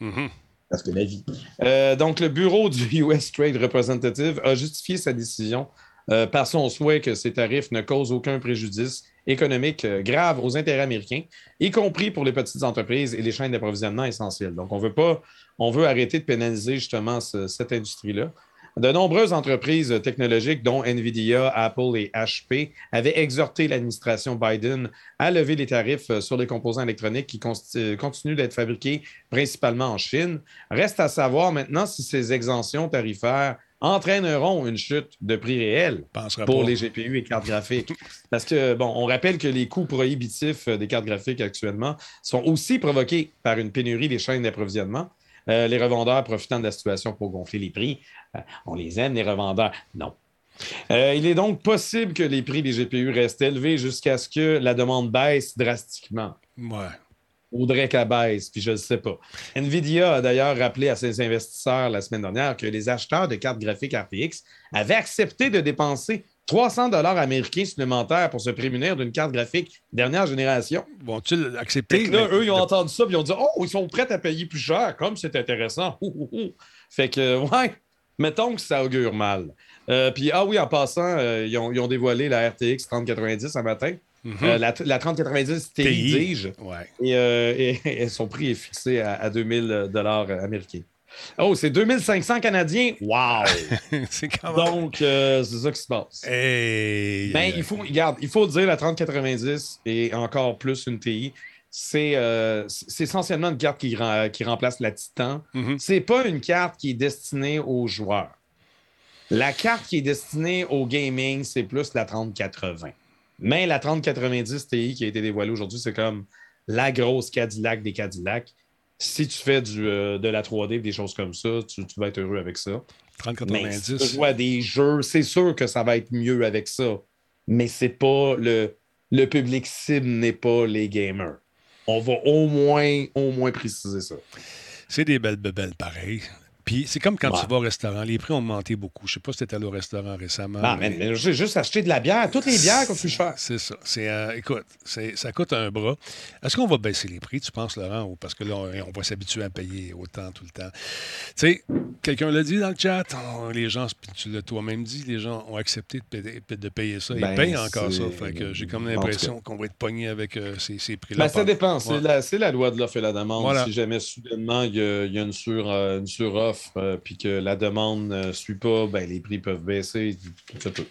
Mhm. Parce que la vie. Euh, donc, le bureau du [LAUGHS] US Trade Representative a justifié sa décision euh, par son souhait que ces tarifs ne causent aucun préjudice économique euh, grave aux intérêts américains, y compris pour les petites entreprises et les chaînes d'approvisionnement essentielles. Donc, on veut pas, on veut arrêter de pénaliser justement ce- cette industrie-là. De nombreuses entreprises technologiques, dont Nvidia, Apple et HP, avaient exhorté l'administration Biden à lever les tarifs sur les composants électroniques qui euh, continuent d'être fabriqués principalement en Chine. Reste à savoir maintenant si ces exemptions tarifaires entraîneront une chute de prix réel Pensera pour pas. les GPU et cartes graphiques. Parce que, bon, on rappelle que les coûts prohibitifs des cartes graphiques actuellement sont aussi provoqués par une pénurie des chaînes d'approvisionnement. Euh, les revendeurs profitant de la situation pour gonfler les prix. Euh, on les aime, les revendeurs. Non. Euh, il est donc possible que les prix des GPU restent élevés jusqu'à ce que la demande baisse drastiquement. Ouais. Faudrait qu'elle baisse, puis je ne sais pas. Nvidia a d'ailleurs rappelé à ses investisseurs la semaine dernière que les acheteurs de cartes graphiques RTX avaient accepté de dépenser 300 dollars américains supplémentaires pour se prémunir d'une carte graphique dernière génération. Fait l'accepter? là, mais- eux, ils ont entendu ça, puis ils ont dit Oh, ils sont prêts à payer plus cher, comme c'est intéressant. Ouh, ouh, ouh. Fait que, ouais, mettons que ça augure mal. Euh, puis, ah oui, en passant, euh, ils, ont, ils ont dévoilé la RTX 3090 un matin. Mhm. Euh, la, la 3090 TI, dis-je. Ouais. Et, [LAUGHS] et- et son prix est fixé à, à 2000 dollars américains. Oh, c'est 2500 canadiens. Wow! [LAUGHS] c'est quand même. Donc, euh, c'est ça qui se passe. Hey, Ben, il faut, regarde, il faut dire la 3090 et encore plus une TI. C'est euh, c'est essentiellement une carte qui, rem- qui remplace la Titan. Mhm. C'est pas une carte qui est destinée aux joueurs. La carte qui est destinée au gaming, c'est plus la 3080. Mais la 3090 Ti qui a été dévoilée aujourd'hui, c'est comme la grosse Cadillac des Cadillacs. Si tu fais du, euh, de la 3D, des choses comme ça, tu, tu vas être heureux avec ça. Mais si tu 3090. joues à des jeux, c'est sûr que ça va être mieux avec ça. Mais c'est pas le, le public cible n'est pas les gamers. On va au moins, au moins préciser ça. C'est des belles bebelles pareilles. Puis c'est comme quand Ouais. tu vas au restaurant, les prix ont augmenté beaucoup. Je sais pas si tu étais allé au restaurant récemment. Ah, mais- j'ai juste acheté de la bière. Toutes les bières coûtent plus cher. C'est ça. C'est, euh, écoute, c'est- ça coûte un bras. Est-ce qu'on va baisser les prix, tu penses, Laurent? Ou parce que là, on, on va s'habituer à payer autant tout le temps? Tu sais, quelqu'un l'a dit dans le chat, on- les gens, tu l'as toi-même dit, les gens ont accepté de payer, de payer ça. Ils Ben, payent encore ça. c'est- Fait que j'ai comme l'impression qu'on va être pogné avec euh, ces, ces prix-là. Ben, ça dépend. C'est Ouais. la, c'est la loi de l'offre et la demande. Voilà. Si jamais soudainement il y a, il y a une, sur, euh, une suroffre euh, puis que la demande ne suit pas, ben, les prix peuvent baisser. C'est tout.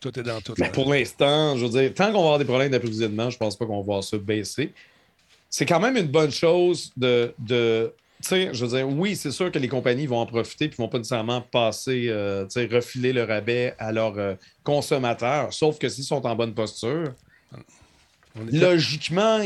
Tout est dans tout. Mais là. pour l'instant, je veux dire, tant qu'on va avoir des problèmes d'approvisionnement, je pense pas qu'on va voir ça baisser. C'est quand même une bonne chose de, de tu sais, je veux dire, oui, c'est sûr que les compagnies vont en profiter et vont pas nécessairement passer, euh, tu sais, refiler le rabais à leurs euh, consommateurs, sauf que s'ils sont en bonne posture, logiquement,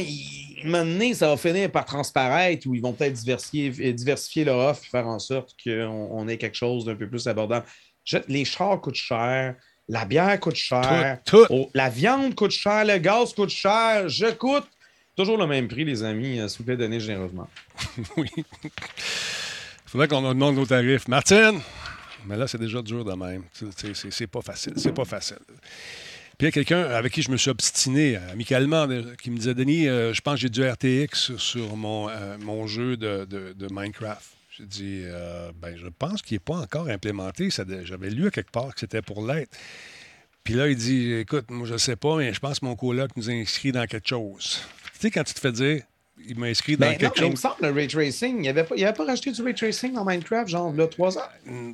maintenant, ça va finir par transparaître ou ils vont peut-être diversifier, diversifier leur offre et faire en sorte qu'on on ait quelque chose d'un peu plus abordable. Je- les chars coûtent cher, la bière coûte cher, Tout, tout. oh, la viande coûte cher, le gaz coûte cher, je coûte toujours le même prix, les amis, euh, s'il vous plaît, donnez généreusement. [LAUGHS] Oui. Il faudrait qu'on demande nos tarifs. Martine! Mais là, c'est déjà dur de même. C'est pas facile. C'est pas facile. Puis il y a quelqu'un avec qui je me suis obstiné euh, amicalement de- qui me disait Denis, euh, je pense que j'ai du RTX sur mon, euh, mon jeu de, Minecraft. J'ai dit euh, ben, je pense qu'il n'est pas encore implémenté. J'avais lu à quelque part que c'était pour l'être. Puis là, il dit Écoute, moi, je sais pas, mais je pense que mon coloc nous inscrit dans quelque chose. Tu sais, quand tu te fais dire il m'a inscrit dans Ben, non, quelque mais il me chose. semble le ray tracing. Il n'avait pas, il avait pas rajouté du ray tracing dans Minecraft, genre, là, trois ans.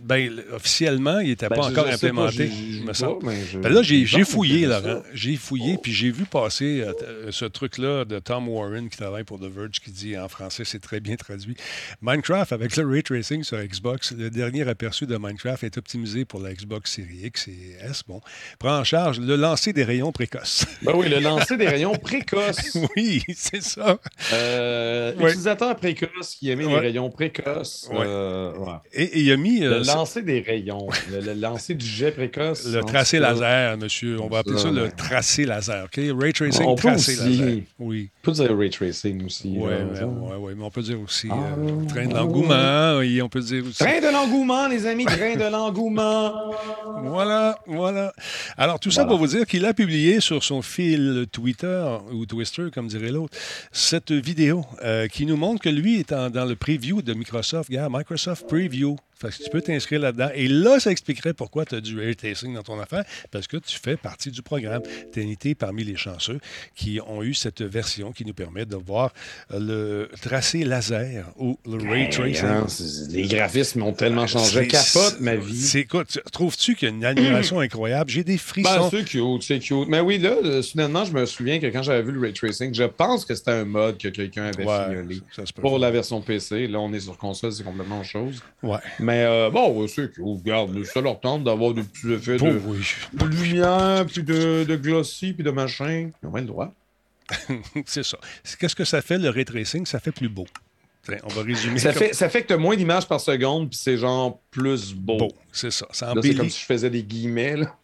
Ben, officiellement, il n'était Ben, pas je- encore je pas, implémenté, j'y- j'y me semble. pas, je- Ben là, j'ai fouillé, Laurent. J'ai fouillé, puis j'ai vu passer euh, euh, ce truc-là de Tom Warren qui travaille pour The Verge, qui dit en français, c'est très bien traduit. Minecraft avec le ray tracing sur Xbox, le dernier aperçu de Minecraft est optimisé pour la Xbox Series X et S. Bon, prend en charge le lancer des rayons précoces. Ben oui, le lancer des [LAUGHS] rayons précoces. oui, c'est ça. Euh, Ouais. Utilisateur précoce qui émet Ouais. des rayons précoces. Ouais. Euh. Et, il a mis euh, Le lancer des rayons. Le, le lancer du jet précoce. le tracé laser, monsieur. On va appeler ça le tracé laser. OK? Ray tracing, On peut tracé aussi- laser. Oui. On peut dire ray tracing aussi. Oui, là, mais, ça. ouais, ouais, mais on peut dire aussi Ah, euh, train de l'engouement. Oui, on peut dire aussi. Train de l'engouement, les amis, train de l'engouement. [LAUGHS] Voilà, voilà. Alors, tout ça Voilà. pour vous dire qu'il a publié sur son fil Twitter, ou Twister, comme dirait l'autre, cette euh, qui nous montre que lui est dans le preview de Microsoft. Regarde, Microsoft Preview. Fait que tu peux t'inscrire là-dedans. Et là, ça expliquerait pourquoi tu as du ray tracing dans ton affaire, parce que tu fais partie du programme. Tu été parmi les chanceux qui ont eu cette version qui nous permet de voir euh, le tracé laser ou le ray tracing. Hein, c'est- les graphismes ont tellement changé. C'est- Capote ma vie. Écoute, trouves-tu qu'il y a une animation [CLEARS THROAT] incroyable? J'ai des Ben, frissons. c'est cute, c'est cute. Mais oui, là, euh, soudainement, je me souviens que quand j'avais vu le ray tracing, je pense que c'était un mode que quelqu'un avait Ouais, ça peut Pour la version PC, là, on est sur console, c'est complètement autre chose. Ouais. Mais euh, bon, ouais, c'est cute. Regarde, ça leur tente d'avoir des petits effets de, oui. de lumière, puis de, de glossy, puis de machin. Ils ont bien le droit. [LAUGHS] c'est ça. Qu'est-ce que ça fait, le ray tracing? Ça fait plus beau. On va résumer. Ça comme fait, ça fait que tu as moins d'images par seconde, puis c'est genre plus beau. beau. C'est ça. C'est comme si je faisais des guillemets, là,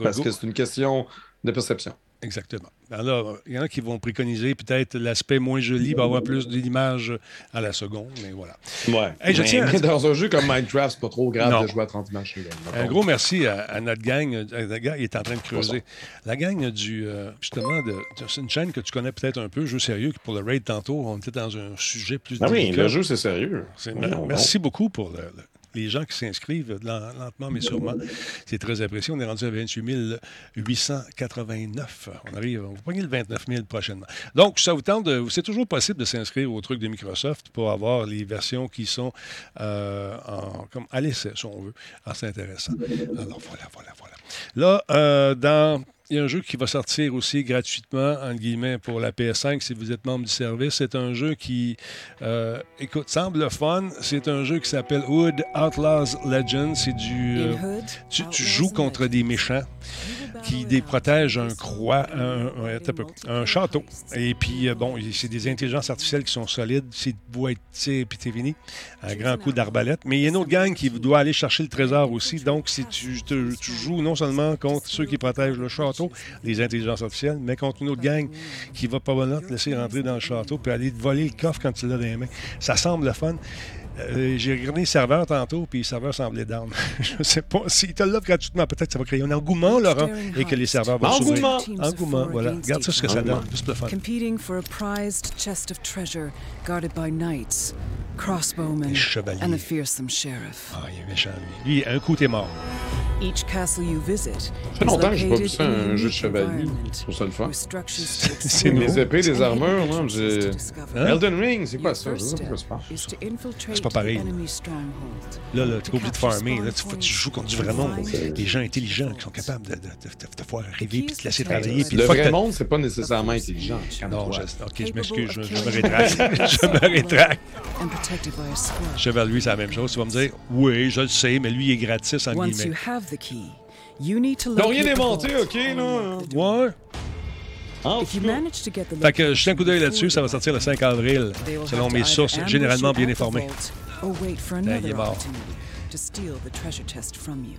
parce que c'est une question de perception. Exactement. Alors, il y en a qui vont préconiser peut-être l'aspect moins joli, va avoir plus d'images à la seconde, mais voilà. Ouais. Hey, je tiens à- [LAUGHS] dans un jeu comme Minecraft, c'est pas trop grave Non. de jouer à 30 images. Un gros merci à, à notre gang. Euh, gars, il est en train de creuser. La gang du, euh, justement, de, c'est une chaîne que tu connais peut-être un peu, Jeu sérieux, pour le raid tantôt, on était dans un sujet plus Ah oui, le jeu, c'est sérieux. C'est- merci beaucoup pour le- le- les gens qui s'inscrivent len- lentement mais sûrement. C'est très apprécié. On est rendu à 28 889. On arrive, on va le 29 000 prochainement. Donc, ça vous tente, c'est toujours possible de s'inscrire au truc de Microsoft pour avoir les versions qui sont euh, comme à l'essai, si on veut. Ah, c'est intéressant. Alors, voilà, voilà, voilà. Là, euh, dans il y a un jeu qui va sortir aussi gratuitement, entre guillemets, pour la PS5 si vous êtes membre du service. C'est un jeu qui, euh, écoute, semble fun. C'est un jeu qui s'appelle Hood Outlaws Legends. C'est du. euh, tu, tu joues contre des méchants qui des protègent un croix, un, un- attends un peu, un château. Et puis, euh, bon, c'est des intelligences artificielles qui sont solides. C'est être tir, puis t'es fini. Un grand coup d'arbalète. Mais il y a une autre gang qui doit aller chercher le trésor aussi. Donc, si tu, te- tu joues non seulement contre ceux qui protègent le château, les intelligences artificielles, mais contre une autre gang qui va probablement te laisser rentrer dans le château puis aller te voler le coffre quand tu l'as dans les mains. Ça semble le fun. Euh, J'ai regardé les serveurs tantôt, puis les serveurs semblaient down. [LAUGHS] Je ne sais pas. S'ils te l'offrent gratuitement, peut-être que ça va créer un engouement, Laurent, et que les serveurs vont s'ouvrir. Engouement! Engouement, voilà. Regarde ça, ce que ça donne. Juste le fun. Competing for a prized chest of treasure guarded by knights, crossbowmen, Les chevaliers. and the fearsome sheriff. Ah, il est méchant, lui. Lui, un coup, t'es mort. Each castle you visit Ça fait longtemps que j'ai pas vu ça, a un jeu de chevalier. Je trouve ça le fun. [LAUGHS] C'est. Les épées, des and armures, non? Hein? Elden Ring, c'est quoi ça? Je sais pas infiltrate C'est pas pas pareil. Là, là tu es obligé de farmer. Là, tu, joues contre du vrai monde. Des gens intelligents qui sont capables de, de, de- de te voir arriver puis de te laisser travailler. Puis Le une fois que vrai monde, c'est pas nécessairement intelligent. Non, je, ok, je m'excuse, je, je me rétracte. [LAUGHS] [LAUGHS] je me rétracte. Cheval, lui, c'est la même chose. Tu vas me dire, oui, je le sais, mais lui, il est gratis, en guillemets. have the key, you need to Ils n'ont rien inventé, vault OK, là? Ouais. En tout cas. the Fait que je jette un coup d'œil là-dessus, ça va sortir le 5 avril, selon mes sources généralement bien informées. Ben, il est mort. opportunity to steal the treasure chest from you.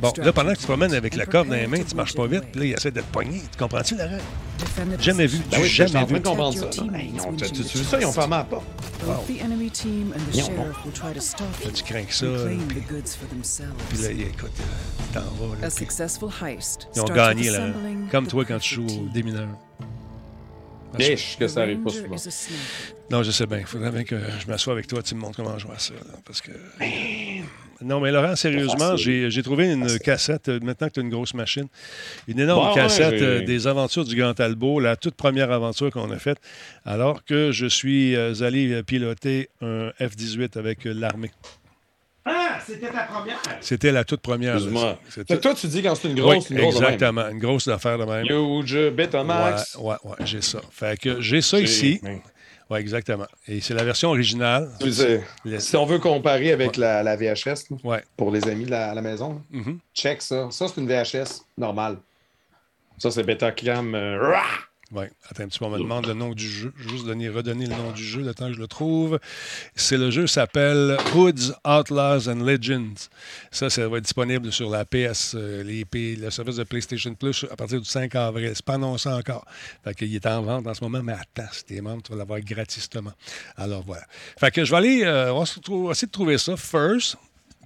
Bon, là, pendant que tu promènes avec la corde dans les mains, tu marches pas it vite, puis là, il essaie de te pogner. Tu comprends-tu? Defend the Jamais vu. Ben oui, en jamais train vu. de comprendre ça. Hey, non, tu- tu- tu veux chest. ça, ils ont fermé la porte. The Non, Là, you tu crains que ça. Puis, là, écoute, euh, t'en vas. Là, A puis successful heist ils ont gagné, là. Comme toi quand tu joues aux team. démineurs. Biche, que ça arrive pas souvent. Non, je sais bien. Il faudrait bien que je m'assoie avec toi, tu me montres comment jouer à ça. là, parce que. Non, mais Laurent, sérieusement, j'ai trouvé une cassette, euh, maintenant que tu as une grosse machine, une énorme cassette euh, des aventures du Grand Talbot, la toute première aventure qu'on a faite, alors que je suis euh, allé piloter un F-18 avec l'armée. Ah, c'était ta première? C'était la toute première. Excuse-moi. toi, tu dis quand c'est une Oui, grosse, une grosse de même. exactement. Une grosse affaire de même. Huge, Betamax. Ouais, ouais, ouais, j'ai ça. Fait que j'ai ça ici. Oui, exactement. Et c'est la version originale. Si on veut comparer avec la, la VHS, là, Ouais. pour les amis de la, à la maison, Mhm. check ça. Ça, c'est une VHS normale. Ça, c'est Betacam. euh! Oui, attends un petit peu, on me demande le nom du jeu. Je vais Juste donner, redonner le nom du jeu le temps que je le trouve. C'est le jeu s'appelle Hoods, Outlaws and Legends. Ça, ça va être disponible sur la PS, euh, les P- le service de PlayStation Plus à partir du 5 avril. C'est pas annoncé encore. Fait qu'il est en vente en ce moment, mais attends, si t'es membre, tu vas l'avoir gratistement. Alors voilà. Fait que je vais aller, euh, on va essayer de trouver ça first.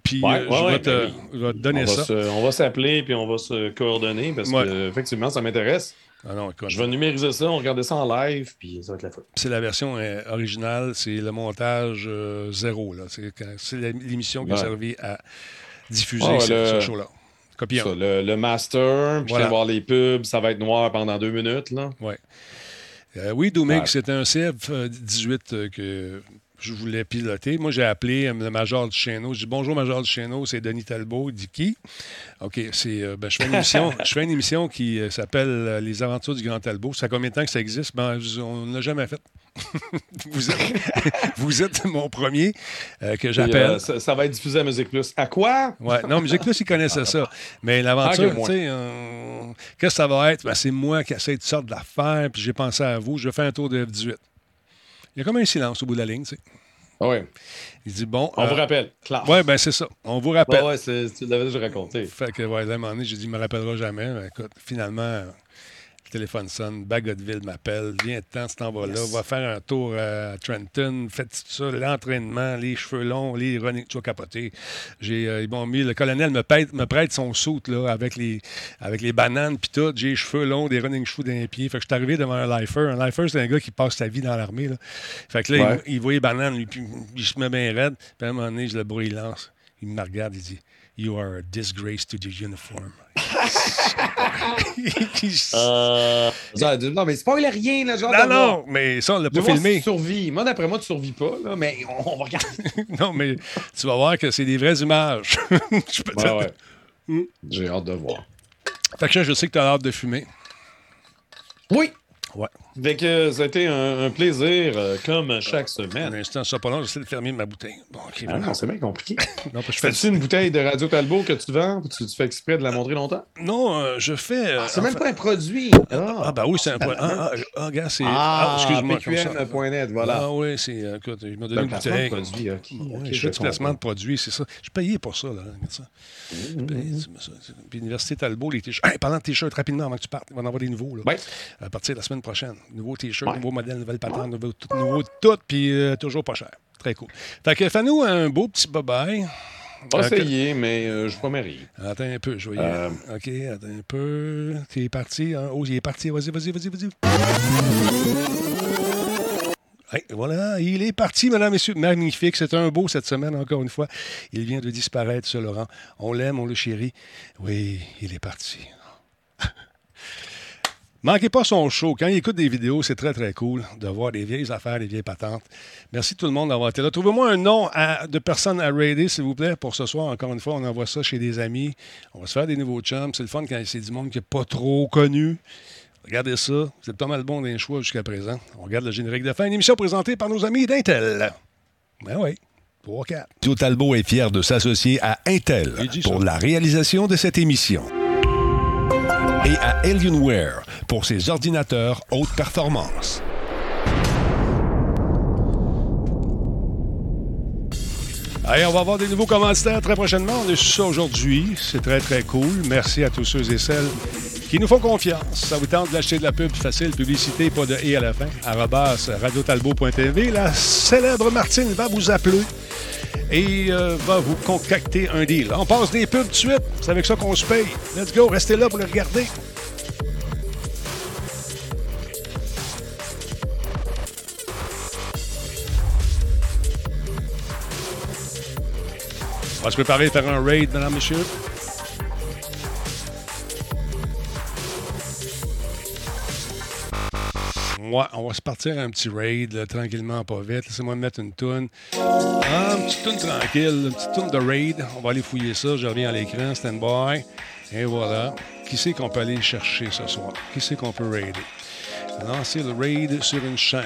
Puis Ouais, euh, ouais, je, vais te, ben oui. je vais te donner on, va ça. se- on va s'appeler puis on va se coordonner parce Ouais. que effectivement, ça m'intéresse. Ah non, écoute, Je vais numériser ça, on regarder ça en live, puis ça va être la faute. C'est la version euh, originale, c'est le montage euh, zéro. là. C'est c'est l'émission qui a servi à diffuser Ah ce, le- ce show-là. Ça, un. le, le master, puis Voilà. je vais voir les pubs, ça va être noir pendant deux minutes. Là. Ouais. Euh, oui, Doumig, Ouais. c'était un CF-18 euh, que je voulais piloter. Moi, j'ai appelé euh, le major du Chêneau. Je dis Bonjour, major du Chêneau, c'est Denis Talbot. Il dit Qui? OK, c'est. euh, ben, je, fais une émission, [LAUGHS] je fais une émission qui euh, s'appelle euh, Les Aventures du Grand Talbot. Ça fait combien de temps que ça existe? Ben, On ne l'a jamais fait. [LAUGHS] vous, êtes, [LAUGHS] vous êtes mon premier que j'appelle. ça, ça va être diffusé à Musique Plus. À quoi? Ouais, non, Musique Plus, ils connaissaient ça. Mais l'aventure, Ah, tu sais, qu'est-ce que ça va être? Ben, c'est moi qui essaie de sortir de l'affaire, puis j'ai pensé à vous, je vais faire un tour de F-18. Il y a comme un silence au bout de la ligne, tu sais. Ah oui. Il dit, bon. On euh, vous rappelle. Claire. Ouais, ben c'est ça. On vous rappelle. Ouais, c'est- tu l'avais déjà raconté. Fait que, ouais, à un moment donné, j'ai dit, il me rappellera jamais. Ben, écoute, finalement, euh, le téléphone sonne, Bagotville m'appelle, viens de temps, tu t'en vas là, Yes. va faire un tour à Trenton, faites tout ça, l'entraînement, les cheveux longs, les running, tu vas capoter. J'ai, euh, ils m'ont mis, le colonel me, prête- me prête son soute là, avec, les, avec les bananes puis tout, j'ai les cheveux longs, des running shoes dans les pieds. Fait que je suis arrivé devant un lifer. Un lifer, c'est un gars qui passe sa vie dans l'armée. là. Fait que là, Ouais. il, il voit les bananes, lui, puis il se met bien raide. Puis à un moment donné, je le bruit, il lance. Il me regarde, il dit You are a disgrace to the uniform. [LAUGHS] Euh... Non, mais spoil rien, là, genre. non, non, mais ça, on l'a pas filmé. Tu survis. Moi, d'après moi, tu survis pas, là, mais on, on va regarder. [LAUGHS] non, mais tu vas voir que c'est des vraies images. [LAUGHS] Je peux te- Ouais, ouais. Hmm. J'ai hâte de voir. Fait que je sais que tu as hâte de fumer. Oui. Ouais. Fait que ça a été un, un plaisir, euh, comme chaque Un semaine. instant, ça pas long, j'essaie de fermer ma bouteille. Bon, OK. Ah voilà. non, c'est bien compliqué. [LAUGHS] Non, parce que je fais Fais-tu une bouteille de Radio Talbot que tu vends ou tu, tu fais exprès de la montrer longtemps? Non, euh, je fais. euh, C'est même fait- pas un produit. Ah, bah oui, c'est un point. Ah, ah, ah, gars, c'est. Ah, excuse-moi. PQM.net, voilà. Ah oui, c'est. Écoute, il m'a donné Le une de bouteille. produit, OK. Ouais, OK, je fais du placement de produits, c'est ça. Je payais pour ça, là. regarde ça. Je c'est- Puis l'Université Talbot, les t-shirts. Hey, parlant de t-shirts, rapidement, avant que tu partes, il va en avoir des nouveaux, là. Ouais. À partir de la semaine prochaine. Nouveaux t-shirts, Ouais. nouveaux modèles, nouvelles patentes, nouveaux, tout, nouveau tout, puis euh, toujours pas cher. Très cool. Fait que fais-nous un beau petit bye-bye. Pas Euh, essayé, mais euh, je promets rien. Attends un peu, je vais y Euh. OK, attends un peu. T'es parti. Hein? Oh, il est parti. Vas-y, vas-y, vas-y, vas-y. Hey, voilà, il est parti, mesdames, messieurs. Magnifique. C'est un beau cette semaine, encore une fois. Il vient de disparaître, ce Laurent. On l'aime, on le chérit. Oui, il est parti. Manquez pas son show. Quand il écoute des vidéos, c'est très, très cool de voir des vieilles affaires, des vieilles patentes. Merci tout le monde d'avoir été là. Trouvez-moi un nom de personne à raider, s'il vous plaît, pour ce soir. Encore une fois, on envoie ça chez des amis. On va se faire des nouveaux chums. C'est le fun quand c'est du monde qui n'est pas trop connu. Regardez ça. Êtes pas mal bon les choix jusqu'à présent. On regarde le générique de fin. Une émission présentée par nos amis d'Intel. Ben oui. 3, 4. Tout Talbot est fier de s'associer à Intel pour la réalisation de cette émission et à Alienware pour ses ordinateurs haute performance. Allez, on va avoir des nouveaux commentaires très prochainement. On est sur ça aujourd'hui. C'est très, très cool. Merci à tous ceux et celles qui nous font confiance. Ça vous tente d'acheter de la pub facile, publicité, pas de « et » à la fin. Arrobas radiotalbo.tv. La célèbre Martine va vous appeler et euh, va vous concocter un deal. On passe des pubs tout de suite. C'est avec ça qu'on se paye. Let's go. Restez là pour le regarder. On va se préparer à faire un raid, madame, monsieur. On va se partir un petit raid, tranquillement, pas vite. Laissez-moi mettre une toune. Ah, une petite toune tranquille, une petite toune de raid. On va aller fouiller ça. Je reviens à l'écran, stand by. Et voilà. Qui c'est qu'on peut aller chercher ce soir? Qui c'est qu'on peut raider? Lancer le raid sur une chaîne.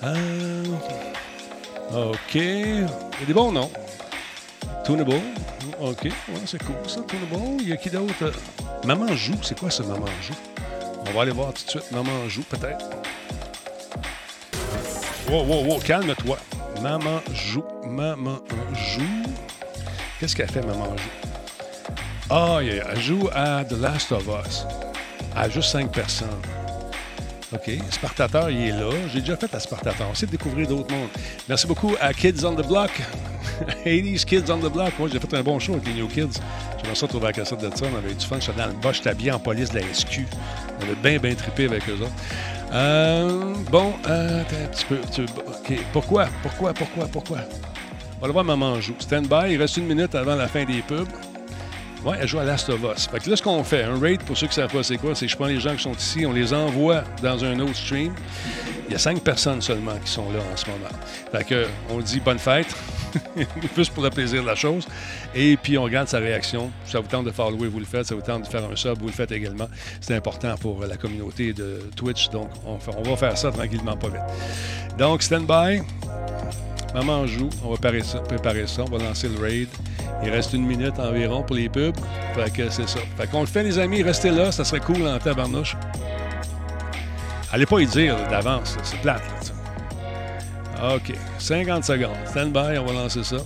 Ah, OK. Il y a des bons noms. Tunable. OK, ouais, c'est cool ça, Tunable. Il y a qui d'autre? Maman joue, c'est quoi ce Maman joue? On va aller voir tout de suite. Maman joue, peut-être. Wow, wow, wow, calme-toi. Maman joue. Maman joue. Qu'est-ce qu'elle fait, Maman joue? Ah, elle joue à The Last of Us. À juste cinq personnes. OK. Spartateur, il est là. J'ai déjà fait Spartateur. On sait découvrir d'autres mondes. Merci beaucoup à Kids on the Block. [LAUGHS] 80s Kids on the Block. Moi, j'ai fait un bon show avec les New Kids. J'ai ça trouver la cassette de ça. On avait eu du fun. J'étais dans le bas. J'étais habillé en police de la SQ. On avait bien, bien trippé avec eux autres. Euh, bon, euh, un petit peu. OK. Pourquoi? Pourquoi? Pourquoi? Pourquoi? On va le voir Maman joue. Stand by. Il reste une minute avant la fin des pubs. Ouais, elle joue à Last of Us. Fait que là, ce qu'on fait, un raid, pour ceux qui ne savent pas c'est quoi, c'est je prends les gens qui sont ici, on les envoie dans un autre stream. Il y a cinq personnes seulement qui sont là en ce moment. Fait on dit bonne fête, [LAUGHS] juste pour le plaisir de la chose. Et puis, on regarde sa réaction. Ça vous tente de follower, vous le faites. Ça vous tente de faire un sub, vous le faites également. C'est important pour la communauté de Twitch. Donc, on, va faire ça tranquillement, pas vite. Donc, stand by. Maman joue. On va préparer ça, préparer ça. On va lancer le raid. Il reste une minute environ pour les pubs. Fait que c'est ça. Fait qu'on le fait, les amis. Restez là. Ça serait cool en tabarnouche. Allez pas y dire d'avance. C'est plate. Là, OK. 50 secondes. Stand by. On va lancer ça.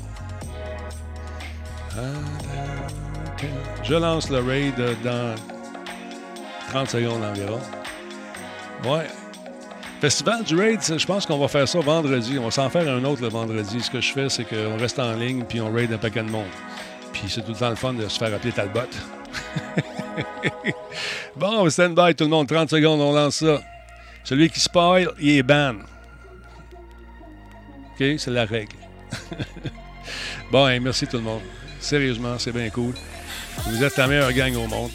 Je lance le raid dans 30 secondes environ. Ouais, Festival du Raid, je pense qu'on va faire ça vendredi. On va s'en faire un autre le vendredi. Ce que je fais, c'est qu'on reste en ligne puis on raid un paquet de monde. Puis c'est tout le temps le fun de se faire appeler Talbot. [LAUGHS] bon, stand by tout le monde. 30 secondes, on lance ça. Celui qui spoil, il est ban. OK? C'est la règle. [LAUGHS] bon, merci tout le monde. Sérieusement, c'est bien cool. Vous êtes la meilleure gang au monde.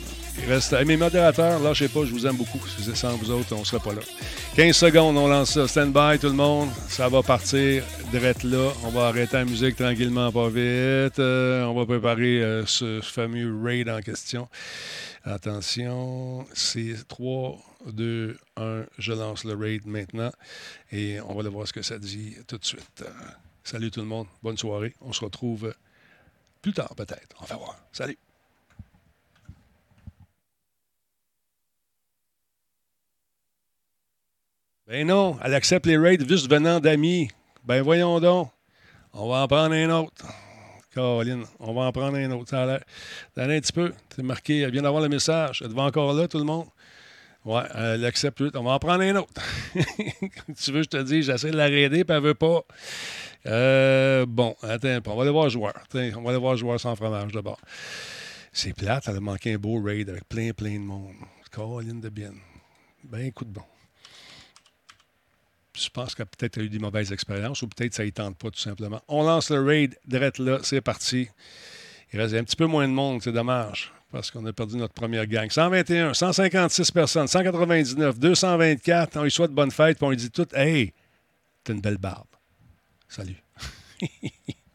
Reste... mes modérateurs, lâchez pas, je vous aime beaucoup. Sans vous autres, on ne serait pas là. 15 secondes, on lance ça. Stand by, tout le monde. Ça va partir direct là. On va arrêter la musique tranquillement, pas vite. Euh, on va préparer euh, ce fameux raid en question. Attention, c'est 3, 2, 1. Je lance le raid maintenant. Et on va aller voir ce que ça dit tout de suite. salut tout le monde. Bonne soirée. On se retrouve plus tard peut-être. On va voir. Salut. Ben non, elle accepte les raids juste venant d'amis. Ben voyons donc. On va en prendre un autre. Caroline, on va en prendre un autre. L'air. un petit peu. C'est marqué. Elle vient d'avoir le message. Elle va encore là, tout le monde? Ouais, elle accepte. On va en prendre un autre. [LAUGHS] tu veux, je te dis, j'essaie de la raider, puis elle veut pas. Euh, bon, attends, on va aller voir joueur. on va aller voir joueur sans fromage d'abord. C'est plate, elle a manqué un beau raid avec plein, plein de monde. Caroline de bien. Ben, coup de bon je pense qu'elle a peut-être eu des mauvaises expériences ou peut-être ça ne tente pas tout simplement. On lance le raid direct là, c'est parti. Il reste un petit peu moins de monde, c'est dommage. Parce qu'on a perdu notre première gang. 121, 156 personnes, 199, 224. On lui souhaite bonne fête, puis on lui dit tout Hey, t'as une belle barbe. Salut. [LAUGHS]